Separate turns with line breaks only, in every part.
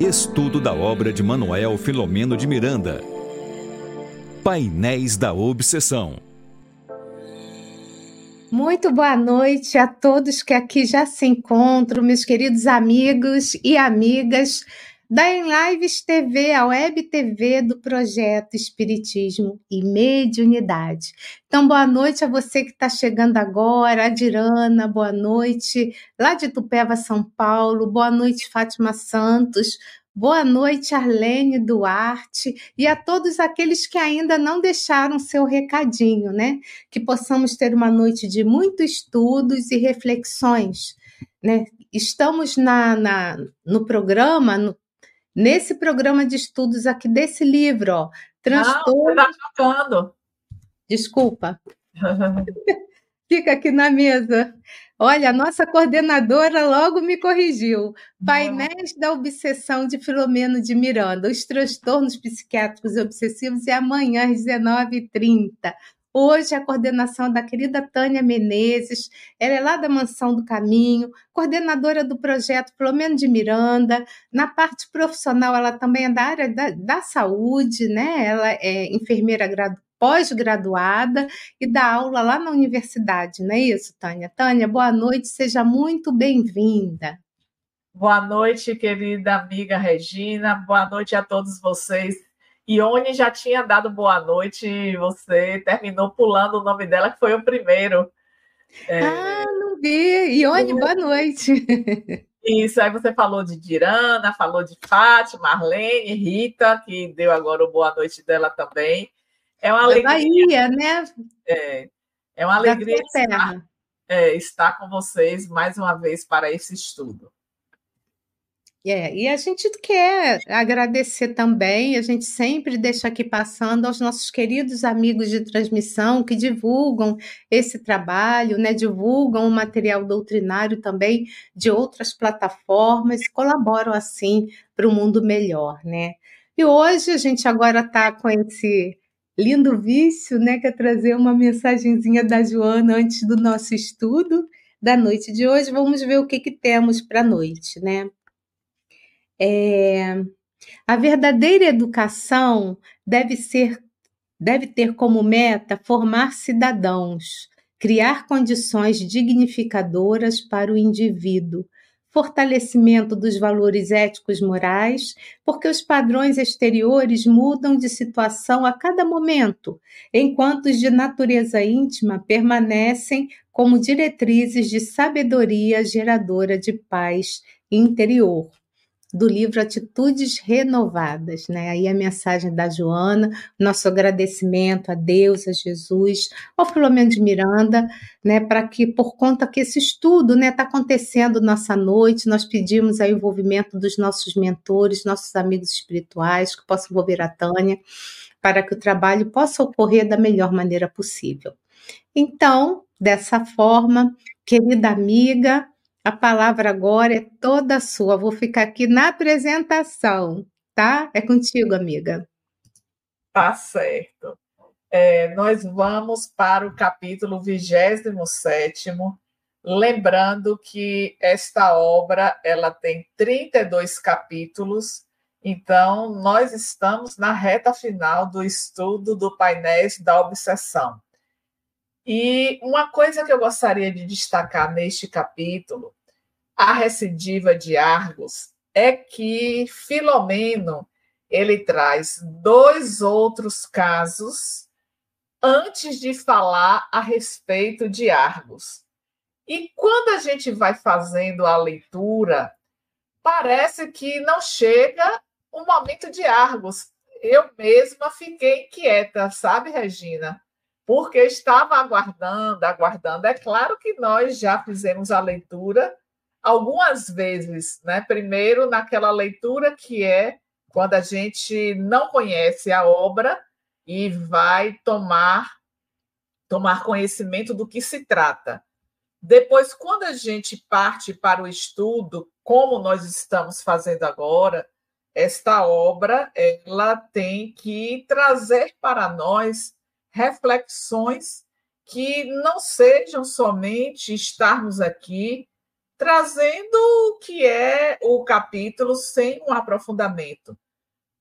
Estudo da obra de Manuel Filomeno de Miranda. Painéis da Obsessão.
Muito boa noite a todos que aqui já se encontram, meus queridos amigos e amigas da Lives TV, a web TV do projeto Espiritismo e Mediunidade. Então, boa noite a você que está chegando agora, a Dirana, boa noite, lá de Tupéva, São Paulo, boa noite, Fátima Santos, boa noite, Arlene Duarte, e a todos aqueles que ainda não deixaram seu recadinho, né? Que possamos ter uma noite de muitos estudos e reflexões, né? Estamos na, na no programa, no nesse programa de estudos aqui desse livro, ó,
transtorno. Está tocando.
Desculpa. Fica aqui na mesa. Olha, a nossa coordenadora logo me corrigiu. Painéis da obsessão de Filomeno de Miranda, os transtornos psiquiátricos e obsessivos, e amanhã às 19h30. Hoje a coordenação da querida Tânia Menezes, ela é lá da Mansão do Caminho, coordenadora do projeto Flamengo de Miranda. Na parte profissional, ela também é da área da, da saúde, né? Ela é enfermeira pós-graduada e dá aula lá na universidade, não é isso, Tânia? Tânia, boa noite, seja muito bem-vinda.
Boa noite, querida amiga Regina, boa noite a todos vocês Ione já tinha dado boa noite e você terminou pulando o nome dela, que foi o primeiro.
É... Ah, não vi. Ione, boa noite.
Isso, aí você falou de Dirana, falou de Fátima, Marlene, Rita, que deu agora o boa noite dela também.
É uma alegria. Bahia, né?
É, é uma alegria estar, é, estar com vocês mais uma vez para esse estudo.
É, e a gente quer agradecer também, a gente sempre deixa aqui passando aos nossos queridos amigos de transmissão que divulgam esse trabalho, né, divulgam o material doutrinário também de outras plataformas colaboram assim para o mundo melhor, né? E hoje a gente agora está com esse lindo vício, né, que é trazer uma mensagenzinha da Joana antes do nosso estudo da noite de hoje. Vamos ver o que, que temos para a noite, né? É, a verdadeira educação deve ser deve ter como meta formar cidadãos, criar condições dignificadoras para o indivíduo, fortalecimento dos valores éticos morais, porque os padrões exteriores mudam de situação a cada momento, enquanto os de natureza íntima permanecem como diretrizes de sabedoria geradora de paz interior do livro Atitudes Renovadas, né? Aí a mensagem da Joana, nosso agradecimento a Deus, a Jesus, ao Filomeno de Miranda, né? Para que, por conta que esse estudo, né, está acontecendo nossa noite, nós pedimos o envolvimento dos nossos mentores, nossos amigos espirituais, que possam envolver a Tânia, para que o trabalho possa ocorrer da melhor maneira possível. Então, dessa forma, querida amiga, a palavra agora é toda sua. Vou ficar aqui na apresentação, tá? É contigo, amiga.
Tá certo. É, nós vamos para o capítulo 27, lembrando que esta obra ela tem 32 capítulos, então nós estamos na reta final do estudo do painéis da obsessão. E uma coisa que eu gostaria de destacar neste capítulo, a recidiva de Argos, é que Filomeno ele traz dois outros casos antes de falar a respeito de Argos. E quando a gente vai fazendo a leitura, parece que não chega o momento de Argos. Eu mesma fiquei inquieta, sabe, Regina? Porque estava aguardando, aguardando. É claro que nós já fizemos a leitura algumas vezes, né? Primeiro naquela leitura que é quando a gente não conhece a obra e vai tomar tomar conhecimento do que se trata. Depois, quando a gente parte para o estudo, como nós estamos fazendo agora, esta obra ela tem que trazer para nós reflexões que não sejam somente estarmos aqui trazendo o que é o, capítulo sem um aprofundamento.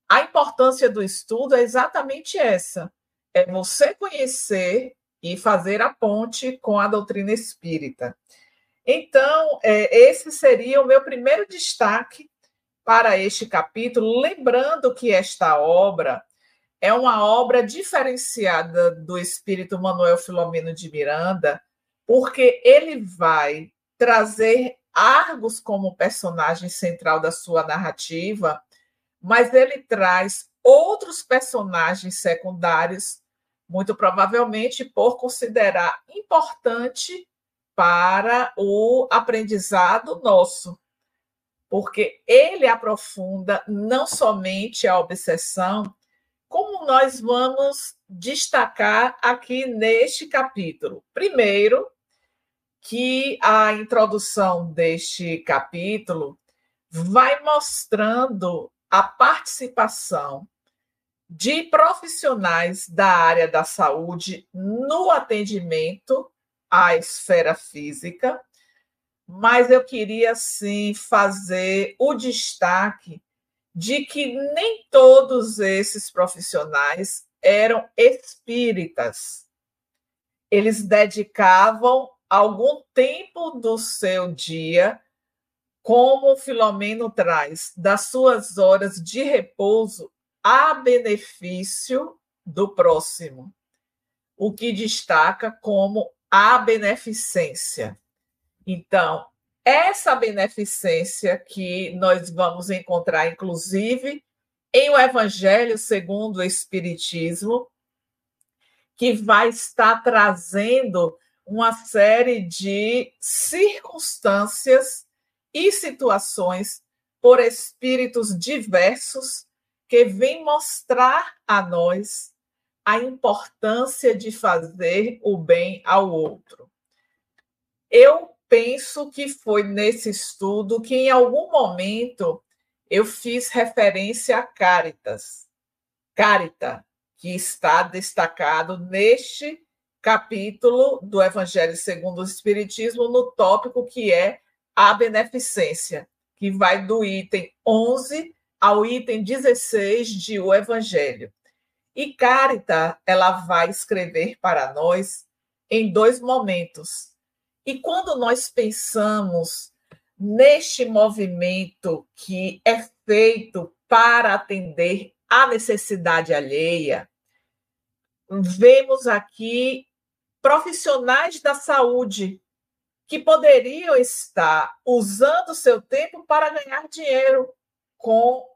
A importância do estudo é exatamente essa: é você conhecer e fazer a ponte com a doutrina espírita. Então, é, esse seria o meu primeiro destaque para este capítulo, lembrando que esta obra é uma obra diferenciada do espírito Manuel Filomeno de Miranda, porque ele vai trazer Argos como personagem central da sua narrativa, mas ele traz outros personagens secundários, muito provavelmente por considerar importante para o aprendizado nosso, porque ele aprofunda não somente a obsessão, como nós vamos destacar aqui neste capítulo. Primeiro, que a introdução deste capítulo vai mostrando a participação de profissionais da área da saúde no atendimento à esfera física, mas eu queria sim fazer o destaque de que nem todos esses profissionais eram espíritas. Eles dedicavam algum tempo do seu dia, como o Filomeno traz, das suas horas de repouso a benefício do próximo, o que destaca como a beneficência. Então, essa beneficência que nós vamos encontrar, inclusive, em o Evangelho segundo o Espiritismo, que vai estar trazendo uma série de circunstâncias e situações por espíritos diversos que vêm mostrar a nós a importância de fazer o bem ao outro. Eu penso que foi nesse estudo que, em algum momento, eu fiz referência a Caritas, Carita, que está destacado neste capítulo do Evangelho segundo o Espiritismo, no tópico que é a beneficência, que vai do item 11 ao item 16 de O Evangelho. E Carita, ela vai escrever para nós em dois momentos. E quando nós pensamos neste movimento que é feito para atender à necessidade alheia, vemos aqui profissionais da saúde que poderiam estar usando seu tempo para ganhar dinheiro com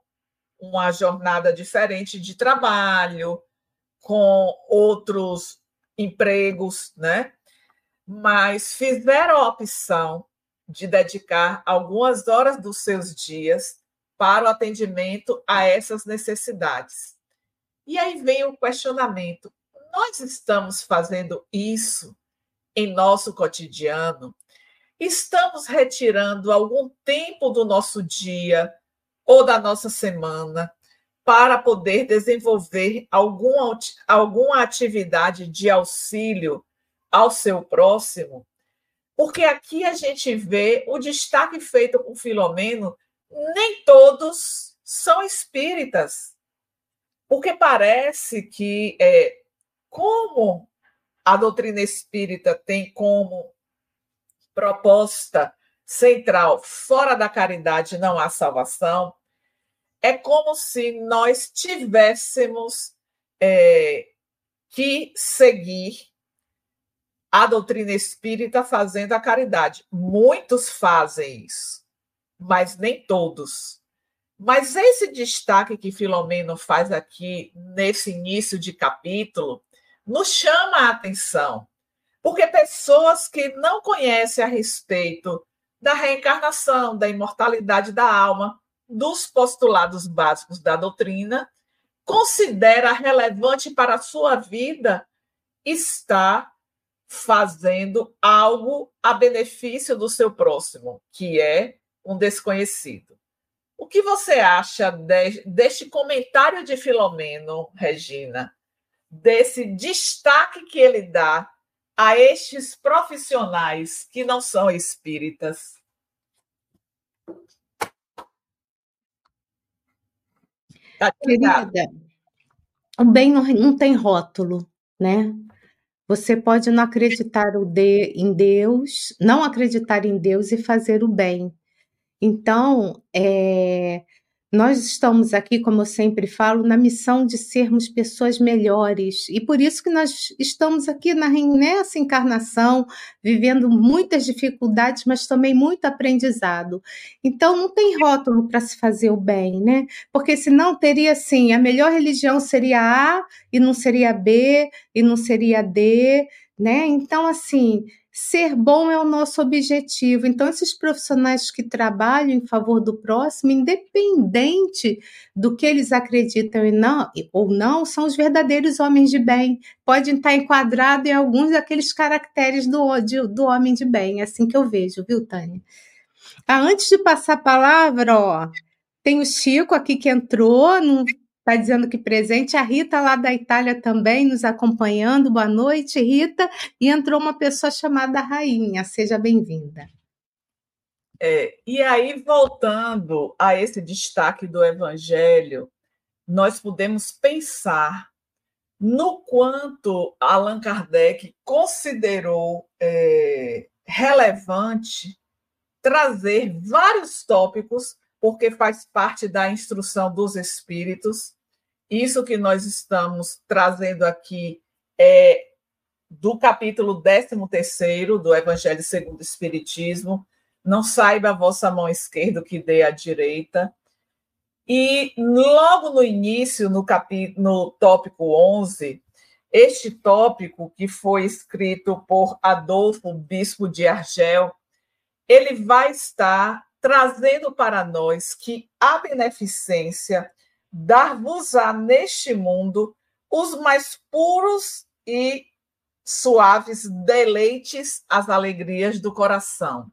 uma jornada diferente de trabalho, com outros empregos, né? Mas fizeram a opção de dedicar algumas horas dos seus dias para o atendimento a essas necessidades. E aí vem o questionamento: nós estamos fazendo isso em nosso cotidiano? Estamos retirando algum tempo do nosso dia ou da nossa semana para poder desenvolver alguma, alguma atividade de auxílio ao seu próximo? Porque aqui a gente vê o destaque feito com Filomeno, nem todos são espíritas. Porque parece que é, como a doutrina espírita tem como proposta central, fora da caridade não há salvação, é como se nós tivéssemos é, que seguir a doutrina espírita fazendo a caridade. Muitos fazem isso, mas nem todos. Mas esse destaque que Filomeno faz aqui nesse início de capítulo nos chama a atenção, porque pessoas que não conhecem a respeito da reencarnação, da imortalidade da alma, dos postulados básicos da doutrina, considera relevante para a sua vida estar fazendo algo a benefício do seu próximo, que é um desconhecido. O que você acha de, deste comentário de Filomeno, Regina? desse destaque que ele dá a estes profissionais que não são espíritas. Tá
Querida, o bem não, não tem rótulo, né? Você pode não acreditar em Deus, não acreditar em Deus e fazer o bem. Então, é, nós estamos aqui, como eu sempre falo, na missão de sermos pessoas melhores. E por isso que nós estamos aqui na, nessa encarnação, vivendo muitas dificuldades, mas também muito aprendizado. Então não tem rótulo para se fazer o bem, né? Porque senão teria assim, a melhor religião seria A e não seria B e não seria D, né? Então assim, Ser bom é o nosso objetivo. Então, esses profissionais que trabalham em favor do próximo, independente do que eles acreditam não, ou não, são os verdadeiros homens de bem. Podem estar enquadrados em alguns daqueles caracteres do, de, do homem de bem. É assim que eu vejo, viu, Tânia? Ah, antes de passar a palavra, ó, tem o Chico aqui que entrou, não Está dizendo que presente. A Rita, lá da Itália, também nos acompanhando. Boa noite, Rita. E entrou uma pessoa chamada Rainha. Seja bem-vinda.
É, e aí, voltando a esse destaque do Evangelho, nós podemos pensar no quanto Allan Kardec considerou é, relevante trazer vários tópicos porque faz parte da instrução dos espíritos. Isso que nós estamos trazendo aqui é do capítulo 13 do Evangelho segundo o Espiritismo. Não saiba a vossa mão esquerda que dê à direita. E logo no início, no, capítulo, no tópico 11, este tópico, que foi escrito por Adolfo, bispo de Argel, ele vai estar trazendo para nós que a beneficência dar-vos-á neste mundo os mais puros e suaves deleites às alegrias do coração.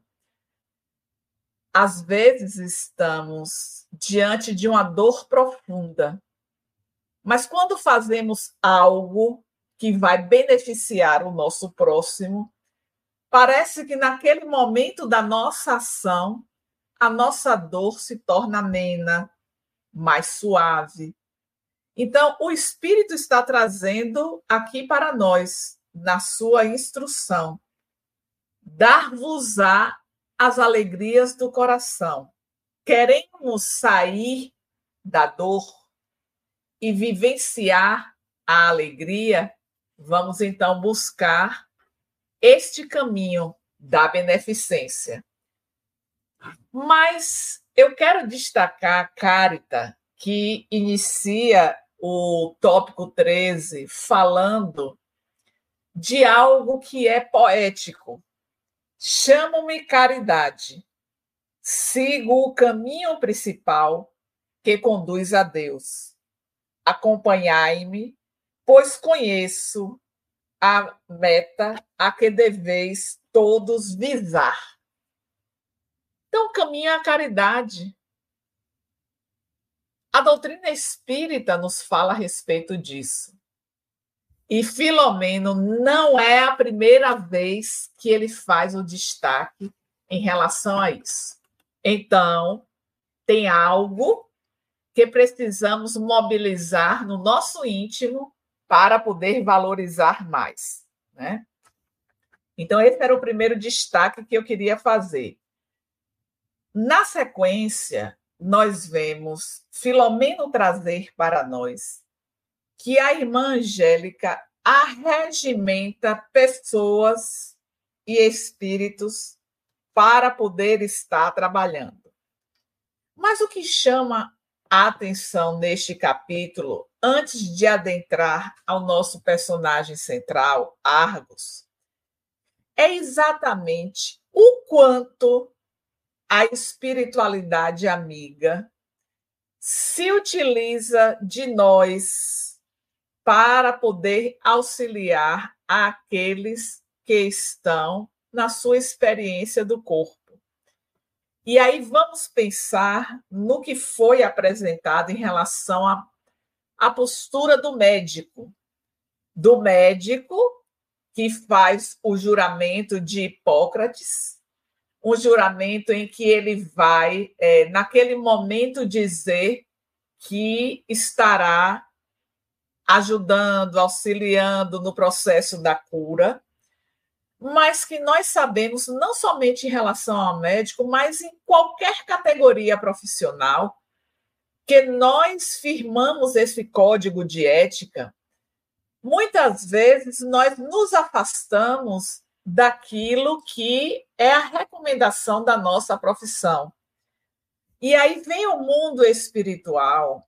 Às vezes estamos diante de uma dor profunda, mas quando fazemos algo que vai beneficiar o nosso próximo, parece que naquele momento da nossa ação a nossa dor se torna amena, mais suave. Então, o Espírito está trazendo aqui para nós, na sua instrução, dar-vos-á as alegrias do coração. Queremos sair da dor e vivenciar a alegria, vamos então buscar este caminho da beneficência. Mas eu quero destacar a Carita, que inicia o tópico 13 falando de algo que é poético. Chamo-me caridade. Sigo o caminho principal que conduz a Deus. Acompanhai-me, pois conheço a meta a que deveis todos visar. Então, é a caridade. A doutrina espírita nos fala a respeito disso. E Filomeno não é a primeira vez que ele faz o destaque em relação a isso. Então, tem algo que precisamos mobilizar no nosso íntimo para poder valorizar mais, né? Então, esse era o primeiro destaque que eu queria fazer. Na sequência, nós vemos Filomeno trazer para nós que a irmã Angélica arregimenta pessoas e espíritos para poder estar trabalhando. Mas o que chama a atenção neste capítulo, antes de adentrar ao nosso personagem central, Argos, é exatamente o quanto a espiritualidade amiga se utiliza de nós para poder auxiliar aqueles que estão na sua experiência do corpo. E aí vamos pensar no que foi apresentado em relação à, à postura do médico. Do médico que faz o juramento de Hipócrates, um juramento em que ele vai, é, naquele momento, dizer que estará ajudando, auxiliando no processo da cura, mas que nós sabemos, não somente em relação ao médico, mas em qualquer categoria profissional, que nós firmamos esse código de ética, muitas vezes nós nos afastamos daquilo que é a recomendação da nossa profissão. E aí vem o mundo espiritual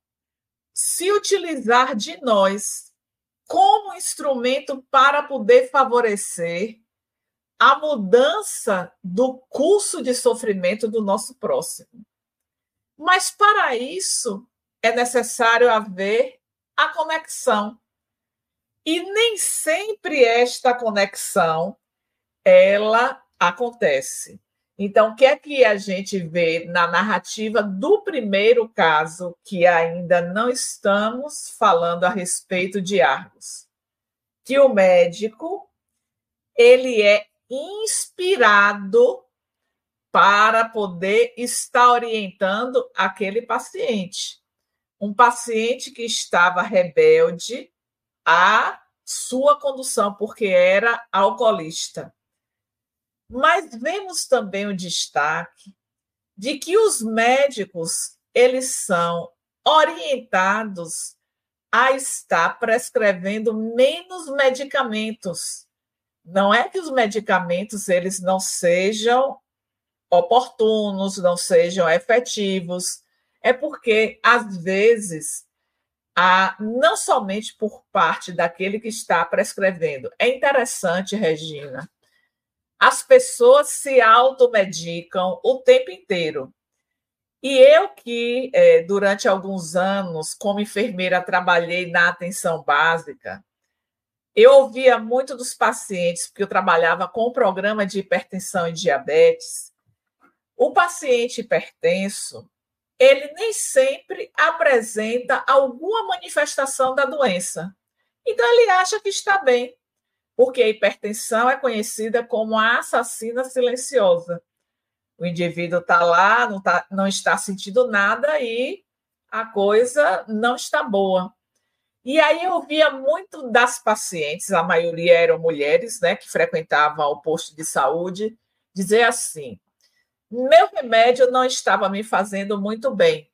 se utilizar de nós como instrumento para poder favorecer a mudança do curso de sofrimento do nosso próximo. Mas para isso é necessário haver a conexão. E nem sempre esta conexão ela acontece. Então, o que é que a gente vê na narrativa do primeiro caso, que ainda não estamos falando a respeito de Argos? Que o médico ele é inspirado para poder estar orientando aquele paciente. Um paciente que estava rebelde à sua condução, porque era alcoolista. Mas vemos também o destaque de que os médicos eles são orientados a estar prescrevendo menos medicamentos. Não é que os medicamentos eles não sejam oportunos, não sejam efetivos, é porque às vezes a, não somente por parte daquele que está prescrevendo. É interessante, Regina, as pessoas se automedicam o tempo inteiro. E eu que, é, durante alguns anos, como enfermeira, trabalhei na atenção básica, eu ouvia muito dos pacientes, porque eu trabalhava com o programa de hipertensão e diabetes. O paciente hipertenso, ele nem sempre apresenta alguma manifestação da doença. Então, ele acha que está bem porque a hipertensão é conhecida como a assassina silenciosa. O indivíduo está lá, não, tá, não está sentindo nada e a coisa não está boa. E aí eu via muito das pacientes, a maioria eram mulheres, né, que frequentavam o posto de saúde, dizer assim: meu remédio não estava me fazendo muito bem.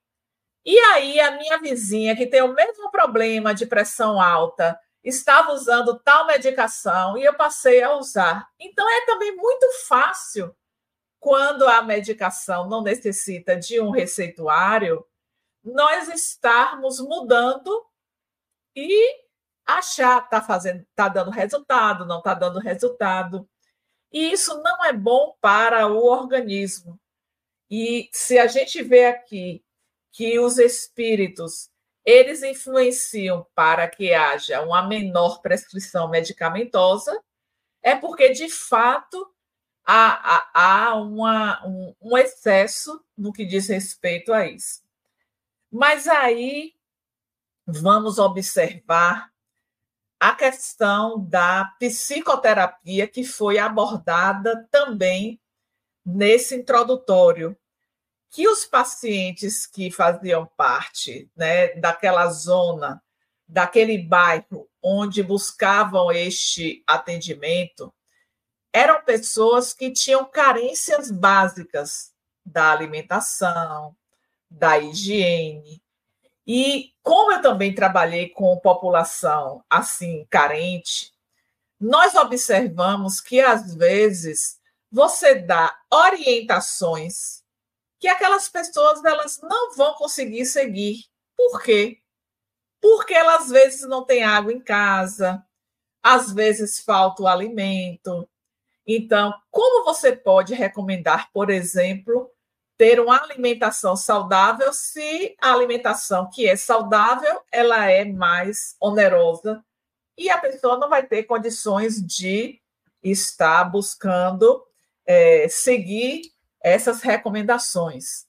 E aí a minha vizinha, que tem o mesmo problema de pressão alta, estava usando tal medicação e eu passei a usar. Então, é também muito fácil, quando a medicação não necessita de um receituário, nós estarmos mudando e achar está fazendo, está dando resultado, não está dando resultado. E isso não é bom para o organismo. E se a gente vê aqui que os espíritos eles influenciam para que haja uma menor prescrição medicamentosa, é porque, de fato, há, há, há uma, um, um excesso no que diz respeito a isso. Mas aí vamos observar a questão da psicoterapia que foi abordada também nesse introdutório que os pacientes que faziam parte né, daquela zona, daquele bairro onde buscavam este atendimento, eram pessoas que tinham carências básicas da alimentação, da higiene. E como eu também trabalhei com população assim carente, nós observamos que às vezes você dá orientações que aquelas pessoas elas não vão conseguir seguir. Por quê? Porque elas às vezes não têm água em casa, às vezes falta o alimento. Então, como você pode recomendar, por exemplo, ter uma alimentação saudável se a alimentação que é saudável, ela é mais onerosa e a pessoa não vai ter condições de estar buscando é, seguir essas recomendações.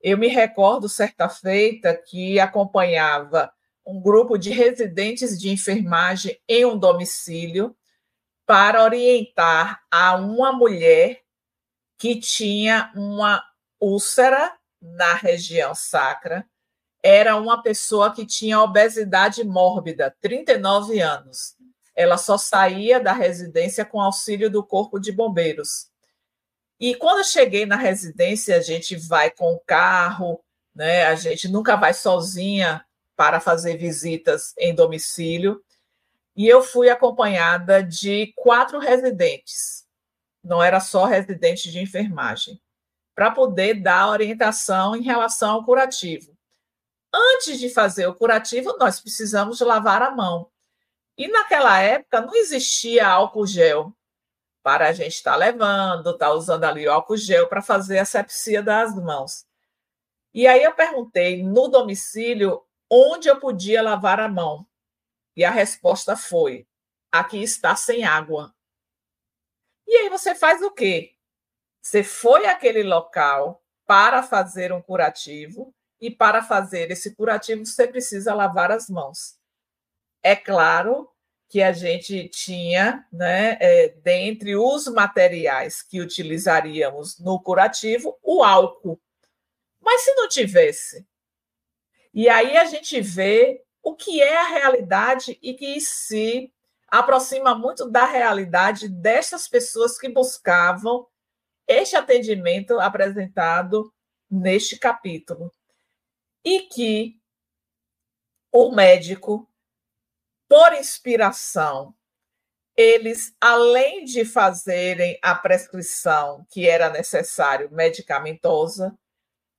Eu me recordo, certa feita, que acompanhava um grupo de residentes de enfermagem em um domicílio para orientar a uma mulher que tinha uma úlcera na região sacra. era uma pessoa que tinha obesidade mórbida, 39 anos. Ela só saía da residência com auxílio do Corpo de Bombeiros. E quando eu cheguei na residência, a gente vai com o carro, né? A gente nunca vai sozinha para fazer visitas em domicílio. E eu fui acompanhada de quatro residentes. Não era só residente de enfermagem, para poder dar orientação em relação ao curativo. Antes de fazer o curativo, nós precisamos lavar a mão. E naquela época não existia álcool gel para a gente estar tá levando, estar tá usando ali álcool gel para fazer a sepsia das mãos. E aí eu perguntei no domicílio onde eu podia lavar a mão. E a resposta foi: aqui está sem água. E aí você faz o quê? Você foi àquele local para fazer um curativo e para fazer esse curativo você precisa lavar as mãos. É claro que a gente tinha, né, é, dentre os materiais que utilizaríamos no curativo, o álcool. Mas se não tivesse? E aí a gente vê o que é a realidade e que se aproxima muito da realidade dessas pessoas que buscavam este atendimento apresentado neste capítulo. E que o médico por inspiração, eles, além de fazerem a prescrição que era necessário medicamentosa,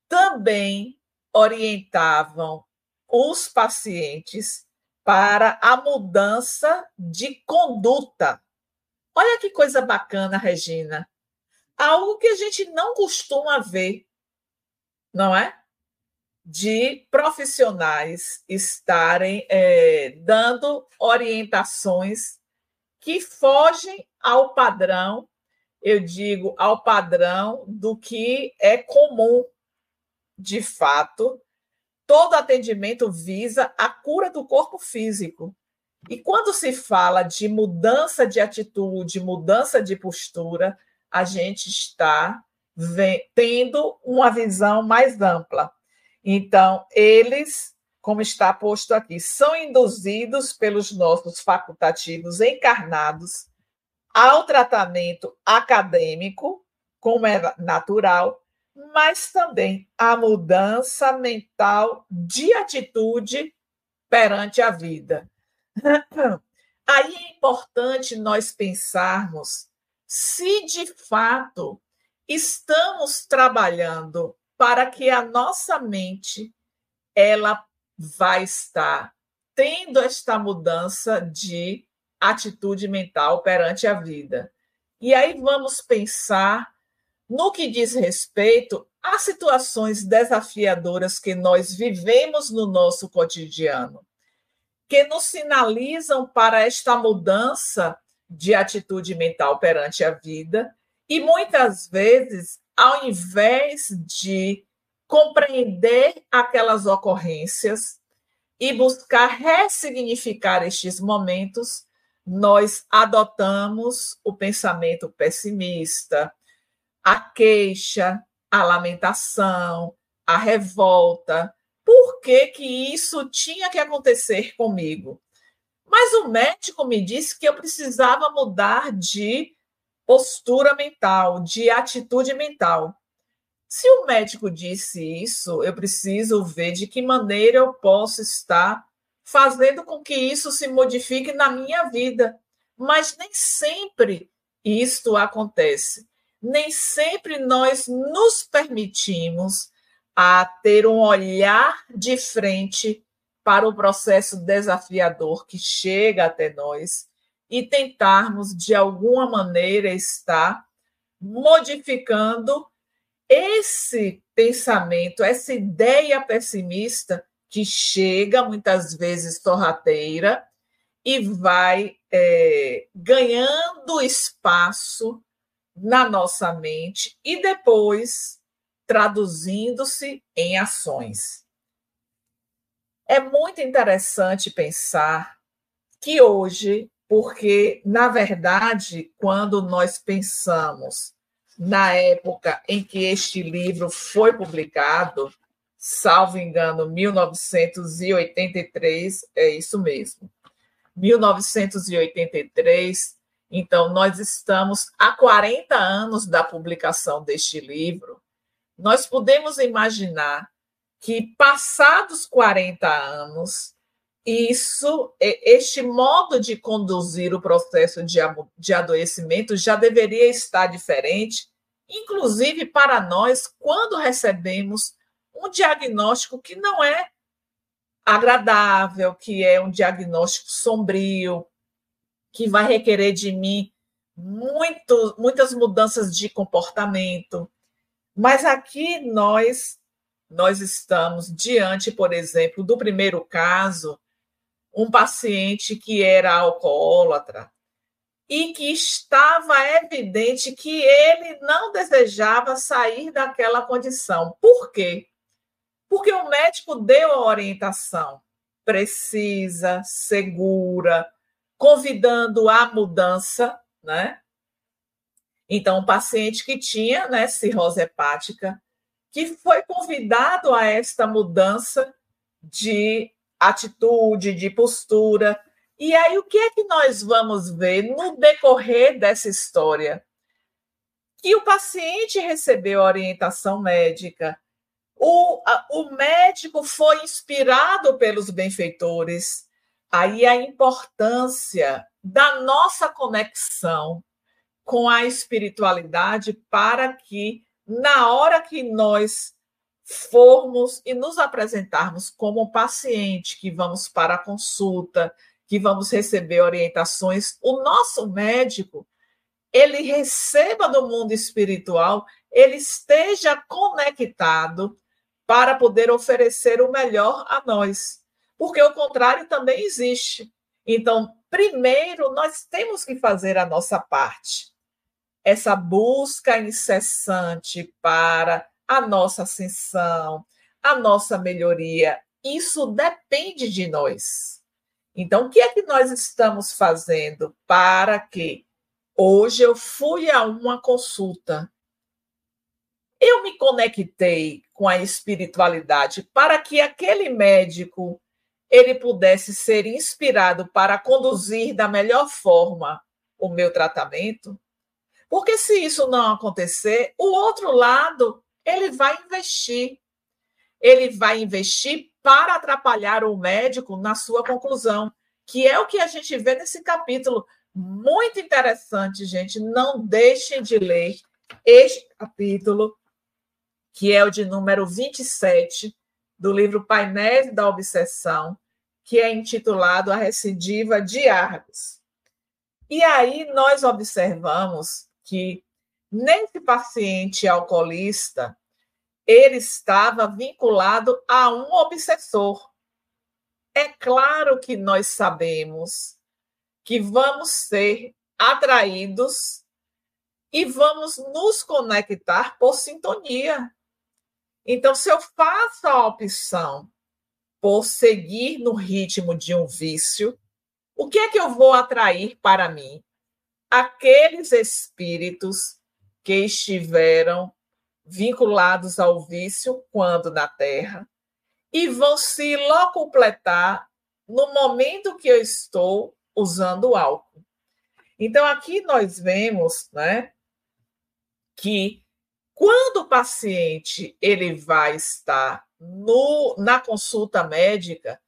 também orientavam os pacientes para a mudança de conduta. Olha que coisa bacana, Regina. Algo que a gente não costuma ver, não é? De profissionais estarem é, dando orientações que fogem ao padrão, eu digo, ao padrão do que é comum. De fato, todo atendimento visa a cura do corpo físico. E quando se fala de mudança de atitude, mudança de postura, a gente está tendo uma visão mais ampla. Então, eles, como está posto aqui, são induzidos pelos nossos facultativos encarnados ao tratamento acadêmico, como é natural, mas também à mudança mental de atitude perante a vida. Aí é importante nós pensarmos se de fato estamos trabalhando para que a nossa mente ela vai estar tendo esta mudança de atitude mental perante a vida. E aí vamos pensar no que diz respeito às situações desafiadoras que nós vivemos no nosso cotidiano, que nos sinalizam para esta mudança de atitude mental perante a vida, e muitas vezes ao invés de compreender aquelas ocorrências e buscar ressignificar estes momentos, nós adotamos o pensamento pessimista, a queixa, a lamentação, a revolta. Por que, que isso tinha que acontecer comigo? Mas o médico me disse que eu precisava mudar de postura mental, de atitude mental. Se o médico disse isso, eu preciso ver de que maneira eu posso estar fazendo com que isso se modifique na minha vida. Mas nem sempre isto acontece. Nem sempre nós nos permitimos a ter um olhar de frente para o processo desafiador que chega até nós e tentarmos, de alguma maneira, estar modificando esse pensamento, essa ideia pessimista que chega muitas vezes sorrateira e vai é, ganhando espaço na nossa mente e depois traduzindo-se em ações. É muito interessante pensar que hoje porque, na verdade, quando nós pensamos na época em que este livro foi publicado, salvo engano, 1983, é isso mesmo. 1983. Então, nós estamos há 40 anos da publicação deste livro. Nós podemos imaginar que, passados 40 anos, isso, este modo de conduzir o processo de, de adoecimento já deveria estar diferente, inclusive para nós, quando recebemos um diagnóstico que não é agradável, que é um diagnóstico sombrio, que vai requerer de mim muito, muitas mudanças de comportamento. Mas aqui nós nós estamos diante, por exemplo, do primeiro caso, um paciente que era alcoólatra e que estava evidente que ele não desejava sair daquela condição. Por quê? Porque o médico deu a orientação precisa, segura, convidando a mudança, né? Então, um paciente que tinha né, cirrose hepática, que foi convidado a esta mudança de atitude, de postura. E aí, o que é que nós vamos ver no decorrer dessa história? Que o paciente recebeu orientação médica, o, a, o médico foi inspirado pelos benfeitores. Aí a importância da nossa conexão com a espiritualidade para que, na hora que nós formos e nos apresentarmos como paciente, que vamos para a consulta, que vamos receber orientações, o nosso médico ele receba do mundo espiritual, ele esteja conectado para poder oferecer o melhor a nós. Porque o contrário também existe. Então, primeiro, nós temos que fazer a nossa parte. Essa busca incessante para a nossa ascensão, a nossa melhoria, isso depende de nós. Então, o que é que nós estamos fazendo para que hoje eu fui a uma consulta eu me conectei com a espiritualidade para que aquele médico ele pudesse ser inspirado para conduzir da melhor forma o meu tratamento. Porque se isso não acontecer, o outro lado, ele vai investir. Ele vai investir para atrapalhar o médico na sua conclusão, que é o que a gente vê nesse capítulo. Muito interessante, gente. Não deixem de ler este capítulo, que é o de número 27 do livro Painéis da Obsessão, que é intitulado A Recidiva de Argos. E aí nós observamos que nesse paciente alcoolista, ele estava vinculado a um obsessor. É claro que nós sabemos que vamos ser atraídos e vamos nos conectar por sintonia. Então, se eu faço a opção por seguir no ritmo de um vício, o que é que eu vou atrair para mim? Aqueles espíritos que estiveram vinculados ao vício quando na Terra e vão se locupletar no momento que eu estou usando álcool. Então, aqui nós vemos né, que quando o paciente ele vai estar no, na consulta médica,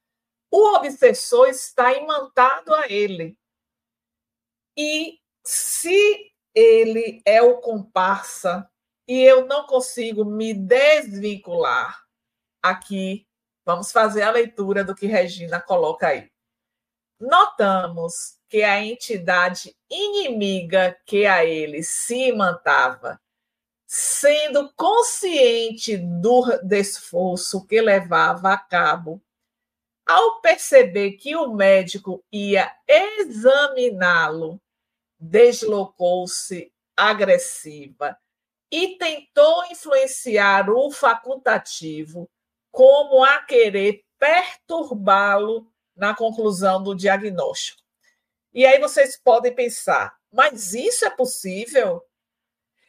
o obsessor está imantado a ele. E se ele é o comparsa e eu não consigo me desvincular, aqui vamos fazer a leitura do que Regina coloca aí. Notamos que a entidade inimiga que a ele se imantava sendo consciente do esforço que levava a cabo, ao perceber que o médico ia examiná-lo, deslocou-se agressiva e tentou influenciar o facultativo como a querer perturbá-lo na conclusão do diagnóstico. E aí vocês podem pensar, mas isso é possível?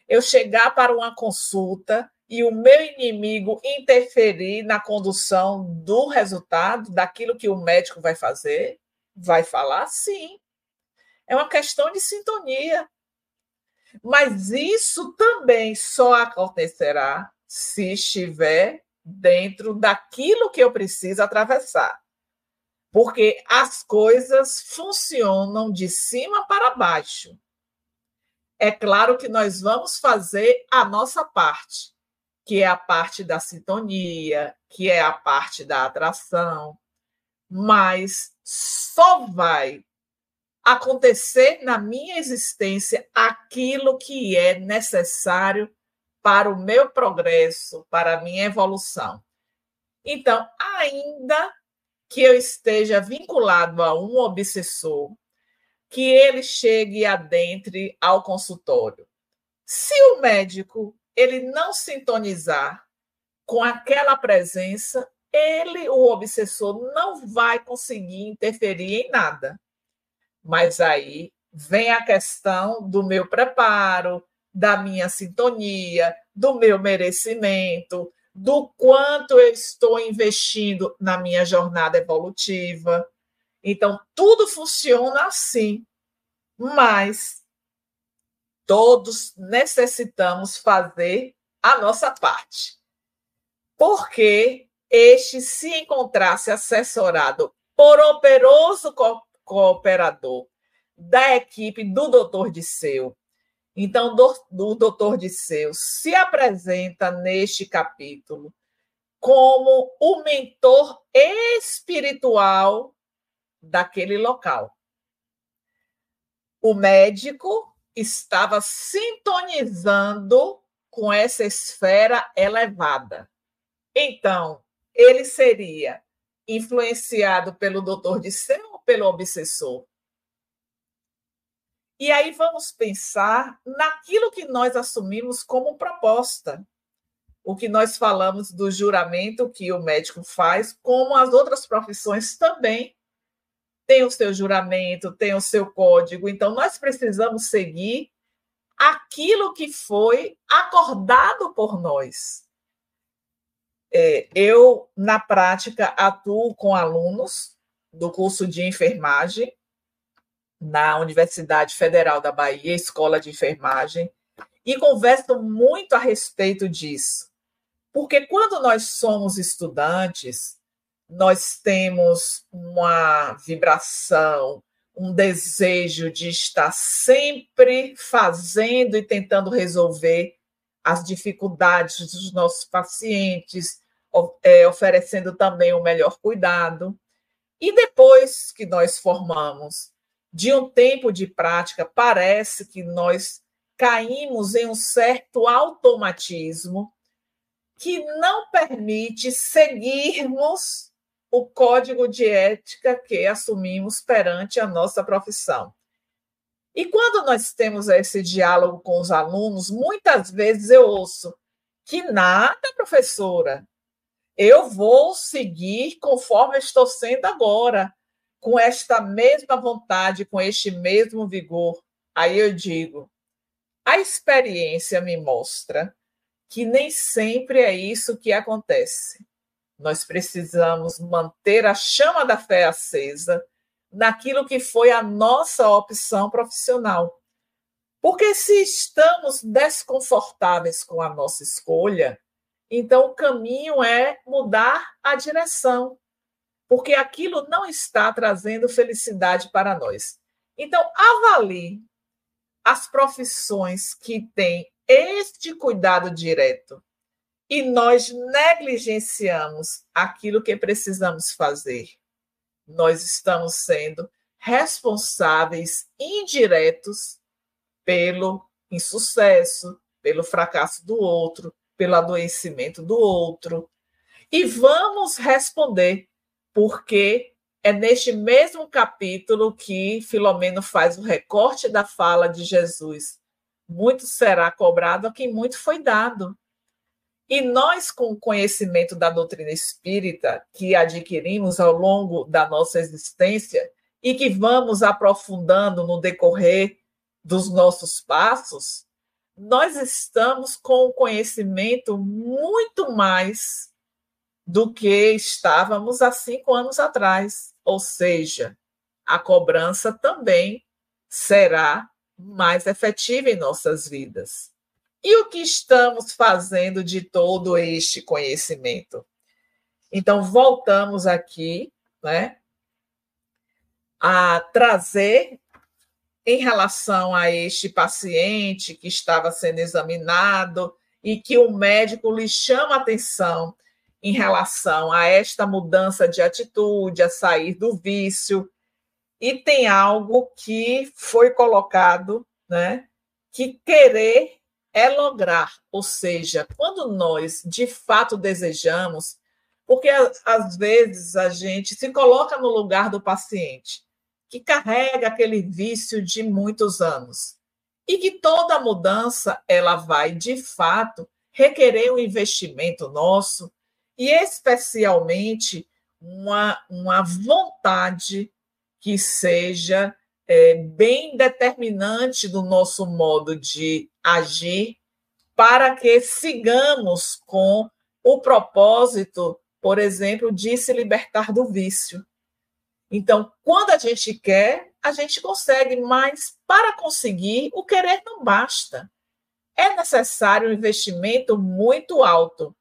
eu chegar para uma consulta e o meu inimigo interferir na condução do resultado, daquilo que o médico vai fazer? Vai falar sim. É uma questão de sintonia. Mas isso também só acontecerá se estiver dentro daquilo que eu preciso atravessar. Porque as coisas funcionam de cima para baixo. É claro que nós vamos fazer a nossa parte, que é a parte da sintonia, que é a parte da atração, mas só vai acontecer na minha existência aquilo que é necessário para o meu progresso, para a minha evolução. Então, ainda que eu esteja vinculado a um obsessor, que ele chegue adentre ao consultório. Se o médico ele não sintonizar com aquela presença, ele, o obsessor, não vai conseguir interferir em nada. Mas aí vem a questão do meu preparo, da minha sintonia, do meu merecimento, do quanto eu estou investindo na minha jornada evolutiva. Então, tudo funciona assim, mas todos necessitamos fazer a nossa parte. Porque este se encontrasse assessorado por operoso cooperador da equipe do doutor Disseu. Então, o doutor Disseu se apresenta neste capítulo como o mentor espiritual daquele local. O médico estava sintonizando com essa esfera elevada. Então, ele seria influenciado pelo doutor Disseu pelo obsessor. E aí vamos pensar naquilo que nós assumimos como proposta. O que nós falamos do juramento que o médico faz, como as outras profissões também tem o seu juramento, tem o seu código. Então, nós precisamos seguir aquilo que foi acordado por nós. É, eu, na prática, atuo com alunos do curso de enfermagem na Universidade Federal da Bahia, Escola de Enfermagem, e converso muito a respeito disso. Porque quando nós somos estudantes, nós temos uma vibração, um desejo de estar sempre fazendo e tentando resolver as dificuldades dos nossos pacientes, é, oferecendo também o melhor cuidado. E depois que nós formamos, de um tempo de prática, parece que nós caímos em um certo automatismo que não permite seguirmos o código de ética que assumimos perante a nossa profissão. E quando nós temos esse diálogo com os alunos, muitas vezes eu ouço que nada, professora, eu vou seguir conforme estou sendo agora, com esta mesma vontade, com este mesmo vigor. Aí eu digo: a experiência me mostra que nem sempre é isso que acontece. Nós precisamos manter a chama da fé acesa naquilo que foi a nossa opção profissional. Porque se estamos desconfortáveis com a nossa escolha, então, o caminho é mudar a direção, porque aquilo não está trazendo felicidade para nós. Então, avalie as profissões que têm este cuidado direto e nós negligenciamos aquilo que precisamos fazer. Nós estamos sendo responsáveis indiretos pelo insucesso, pelo fracasso do outro, pelo adoecimento do outro. E vamos responder, porque é neste mesmo capítulo que Filomeno faz o recorte da fala de Jesus. Muito será cobrado a quem muito foi dado. E nós, com o conhecimento da doutrina espírita que adquirimos ao longo da nossa existência e que vamos aprofundando no decorrer dos nossos passos, nós estamos com o conhecimento muito mais do que estávamos há cinco anos atrás. Ou seja, a cobrança também será mais efetiva em nossas vidas. E o que estamos fazendo de todo este conhecimento? Então, voltamos aqui né, a trazer em relação a este paciente que estava sendo examinado e que o médico lhe chama atenção em relação a esta mudança de atitude, a sair do vício. E tem algo que foi colocado, né? Que querer é lograr, ou seja, quando nós de fato desejamos, porque às vezes a gente se coloca no lugar do paciente que carrega aquele vício de muitos anos. E que toda mudança ela vai, de fato, requerer um investimento nosso e especialmente uma, uma vontade que seja é, bem determinante do nosso modo de agir para que sigamos com o propósito, por exemplo, de se libertar do vício. Então, quando a gente quer, a gente consegue, mas para conseguir, o querer não basta. É necessário um investimento muito alto,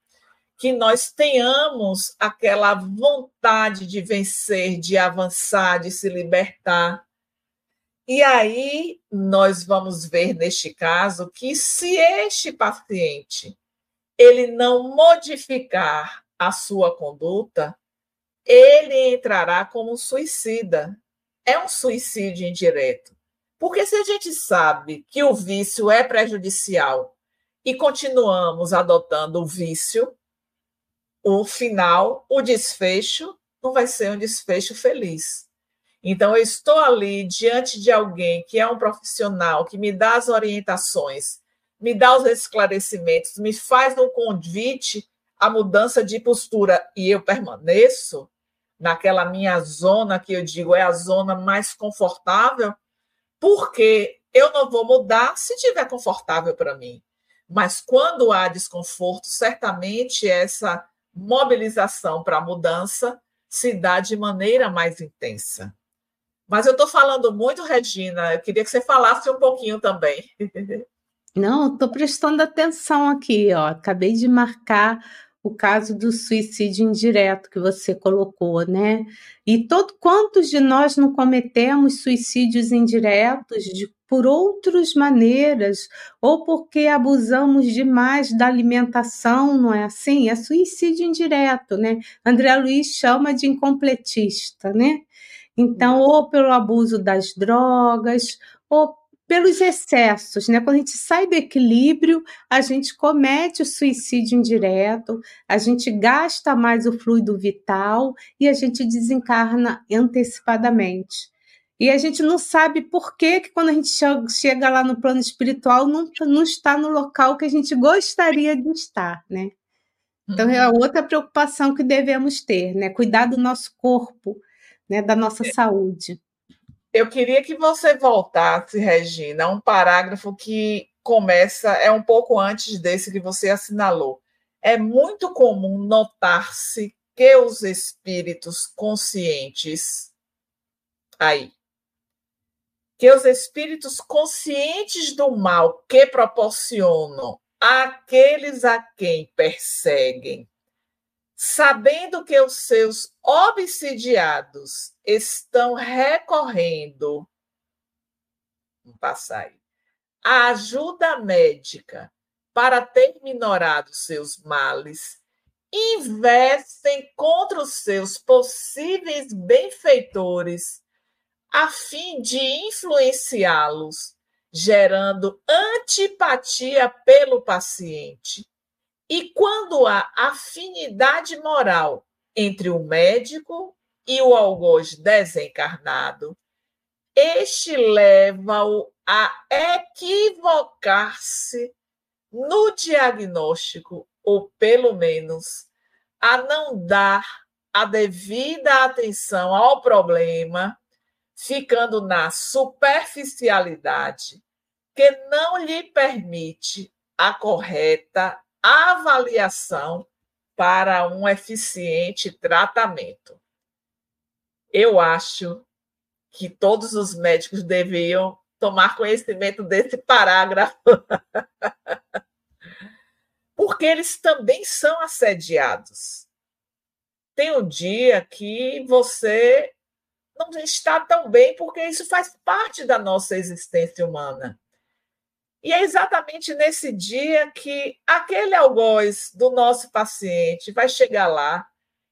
que nós tenhamos aquela vontade de vencer, de avançar, de se libertar. E aí nós vamos ver neste caso que se este paciente ele não modificar a sua conduta, ele entrará como suicida. É um suicídio indireto. Porque se a gente sabe que o vício é prejudicial e continuamos adotando o vício, o final, o desfecho, não vai ser um desfecho feliz. Então, eu estou ali diante de alguém que é um profissional, que me dá as orientações, me dá os esclarecimentos, me faz um convite à mudança de postura e eu permaneço, naquela minha zona que eu digo é a zona mais confortável, porque eu não vou mudar se tiver confortável para mim. Mas quando há desconforto, certamente essa mobilização para a mudança se dá de maneira mais intensa. Mas eu estou falando muito, Regina, eu queria que você falasse um pouquinho também.
Não, estou prestando atenção aqui, ó. Acabei de marcar o caso do suicídio indireto que você colocou, né? E todo quantos de nós não cometemos suicídios indiretos de, por outras maneiras, ou porque abusamos demais da alimentação, não é assim? É suicídio indireto, né? André Luiz chama de incompletista, né? Então, ou pelo abuso das drogas, ou pelos excessos, né? Quando a gente sai do equilíbrio, a gente comete o suicídio indireto, a gente gasta mais o fluido vital e a gente desencarna antecipadamente. E a gente não sabe por que, que quando a gente chega lá no plano espiritual, não, não está no local que a gente gostaria de estar, né? Então, é uhum. outra preocupação que devemos ter, né? Cuidar do nosso corpo, né? da nossa é. saúde.
Eu queria que você voltasse, Regina, a um parágrafo que começa, é um pouco antes desse que você assinalou. É muito comum notar-se que os espíritos conscientes, aí, que os espíritos conscientes do mal que proporcionam àqueles a quem perseguem sabendo que os seus obsidiados estão recorrendo. Vamos passar aí, a ajuda médica para ter minorado seus males, investem contra os seus possíveis benfeitores a fim de influenciá-los, gerando antipatia pelo paciente e quando há afinidade moral entre o médico e o algoz desencarnado, este leva-o a equivocar-se no diagnóstico, ou pelo menos a não dar a devida atenção ao problema, ficando na superficialidade, que não lhe permite a correta avaliação para um eficiente tratamento. Eu acho que todos os médicos deviam tomar conhecimento desse parágrafo, porque eles também são assediados. Tem um dia que você não está tão bem, porque isso faz parte da nossa existência humana. E é exatamente nesse dia que aquele algoz do nosso paciente vai chegar lá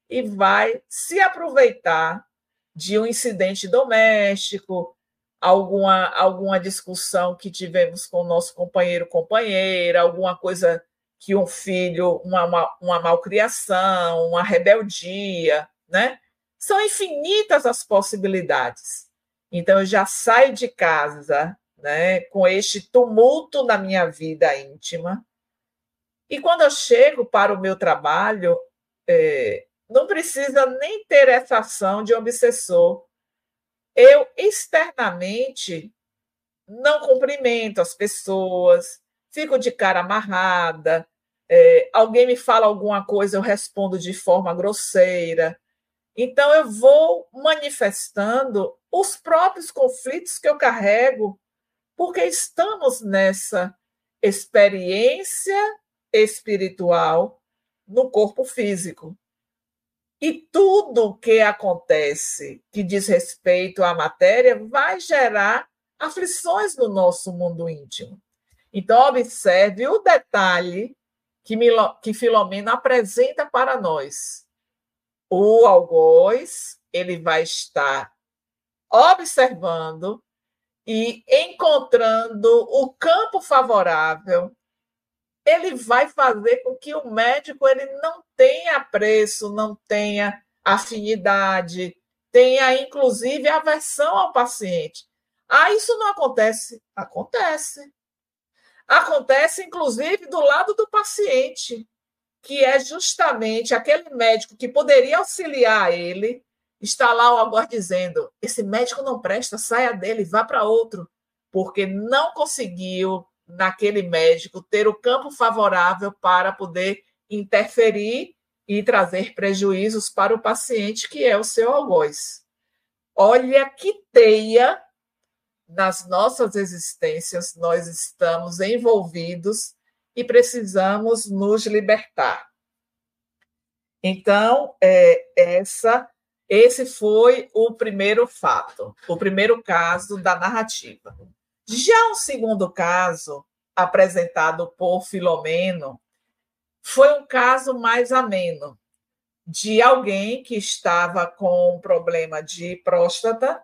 e vai se aproveitar de um incidente doméstico, alguma, alguma discussão que tivemos com o nosso companheiro companheira, alguma coisa que um filho, uma, uma, uma malcriação, uma rebeldia, né? São infinitas as possibilidades. Então, eu já saio de casa né, com este tumulto na minha vida íntima. E quando eu chego para o meu trabalho, é, não precisa nem ter essa ação de obsessor. Eu externamente não cumprimento as pessoas, fico de cara amarrada, é, alguém me fala alguma coisa, eu respondo de forma grosseira. Então, eu vou manifestando os próprios conflitos que eu carrego porque estamos nessa experiência espiritual no corpo físico. E tudo que acontece que diz respeito à matéria vai gerar aflições no nosso mundo íntimo. Então, observe o detalhe que, Milo, que Filomena apresenta para nós. O algoz ele vai estar observando e encontrando o campo favorável, ele vai fazer com que o médico ele não tenha preço, não tenha afinidade, tenha inclusive aversão ao paciente. Ah, isso não acontece? Acontece. Acontece, inclusive, do lado do paciente, que é justamente aquele médico que poderia auxiliar ele, está lá o agora dizendo: esse médico não presta, saia dele, vá para outro, porque não conseguiu, naquele médico, ter o campo favorável para poder interferir e trazer prejuízos para o paciente, que é o seu algoz. Olha que teia nas nossas existências nós estamos envolvidos e precisamos nos libertar. Então, é, essa esse foi o primeiro fato, o primeiro caso da narrativa. Já o segundo caso, apresentado por Filomeno, foi um caso mais ameno, de alguém que estava com um problema de próstata,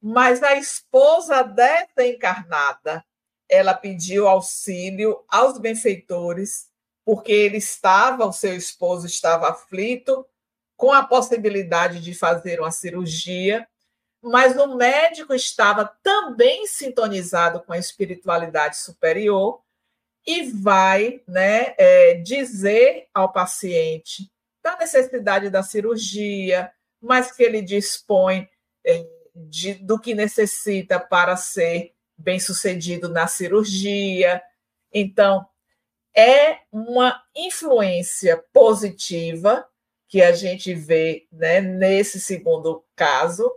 mas a esposa desencarnada, ela pediu auxílio aos benfeitores, porque ele estava, o seu esposo estava aflito com a possibilidade de fazer uma cirurgia, mas o médico estava também sintonizado com a espiritualidade superior e vai né, é, dizer ao paciente da necessidade da cirurgia, mas que ele dispõe é, de, do que necessita para ser bem sucedido na cirurgia. Então, é uma influência positiva que a gente vê né, nesse segundo caso,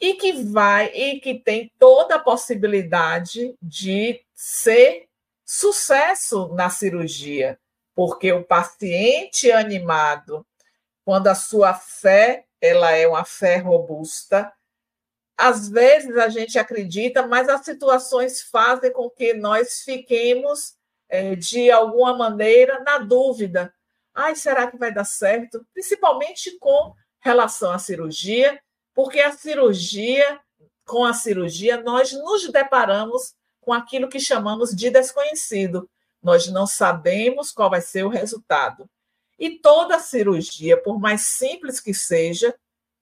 e que vai e que tem toda a possibilidade de ser sucesso na cirurgia, porque o paciente animado, quando a sua fé ela é uma fé robusta, às vezes a gente acredita, mas as situações fazem com que nós fiquemos é, de alguma maneira na dúvida Ai, será que vai dar certo? Principalmente com relação à cirurgia, porque a cirurgia, com a cirurgia, nós nos deparamos com aquilo que chamamos de desconhecido. Nós não sabemos qual vai ser o resultado. E toda cirurgia, por mais simples que seja,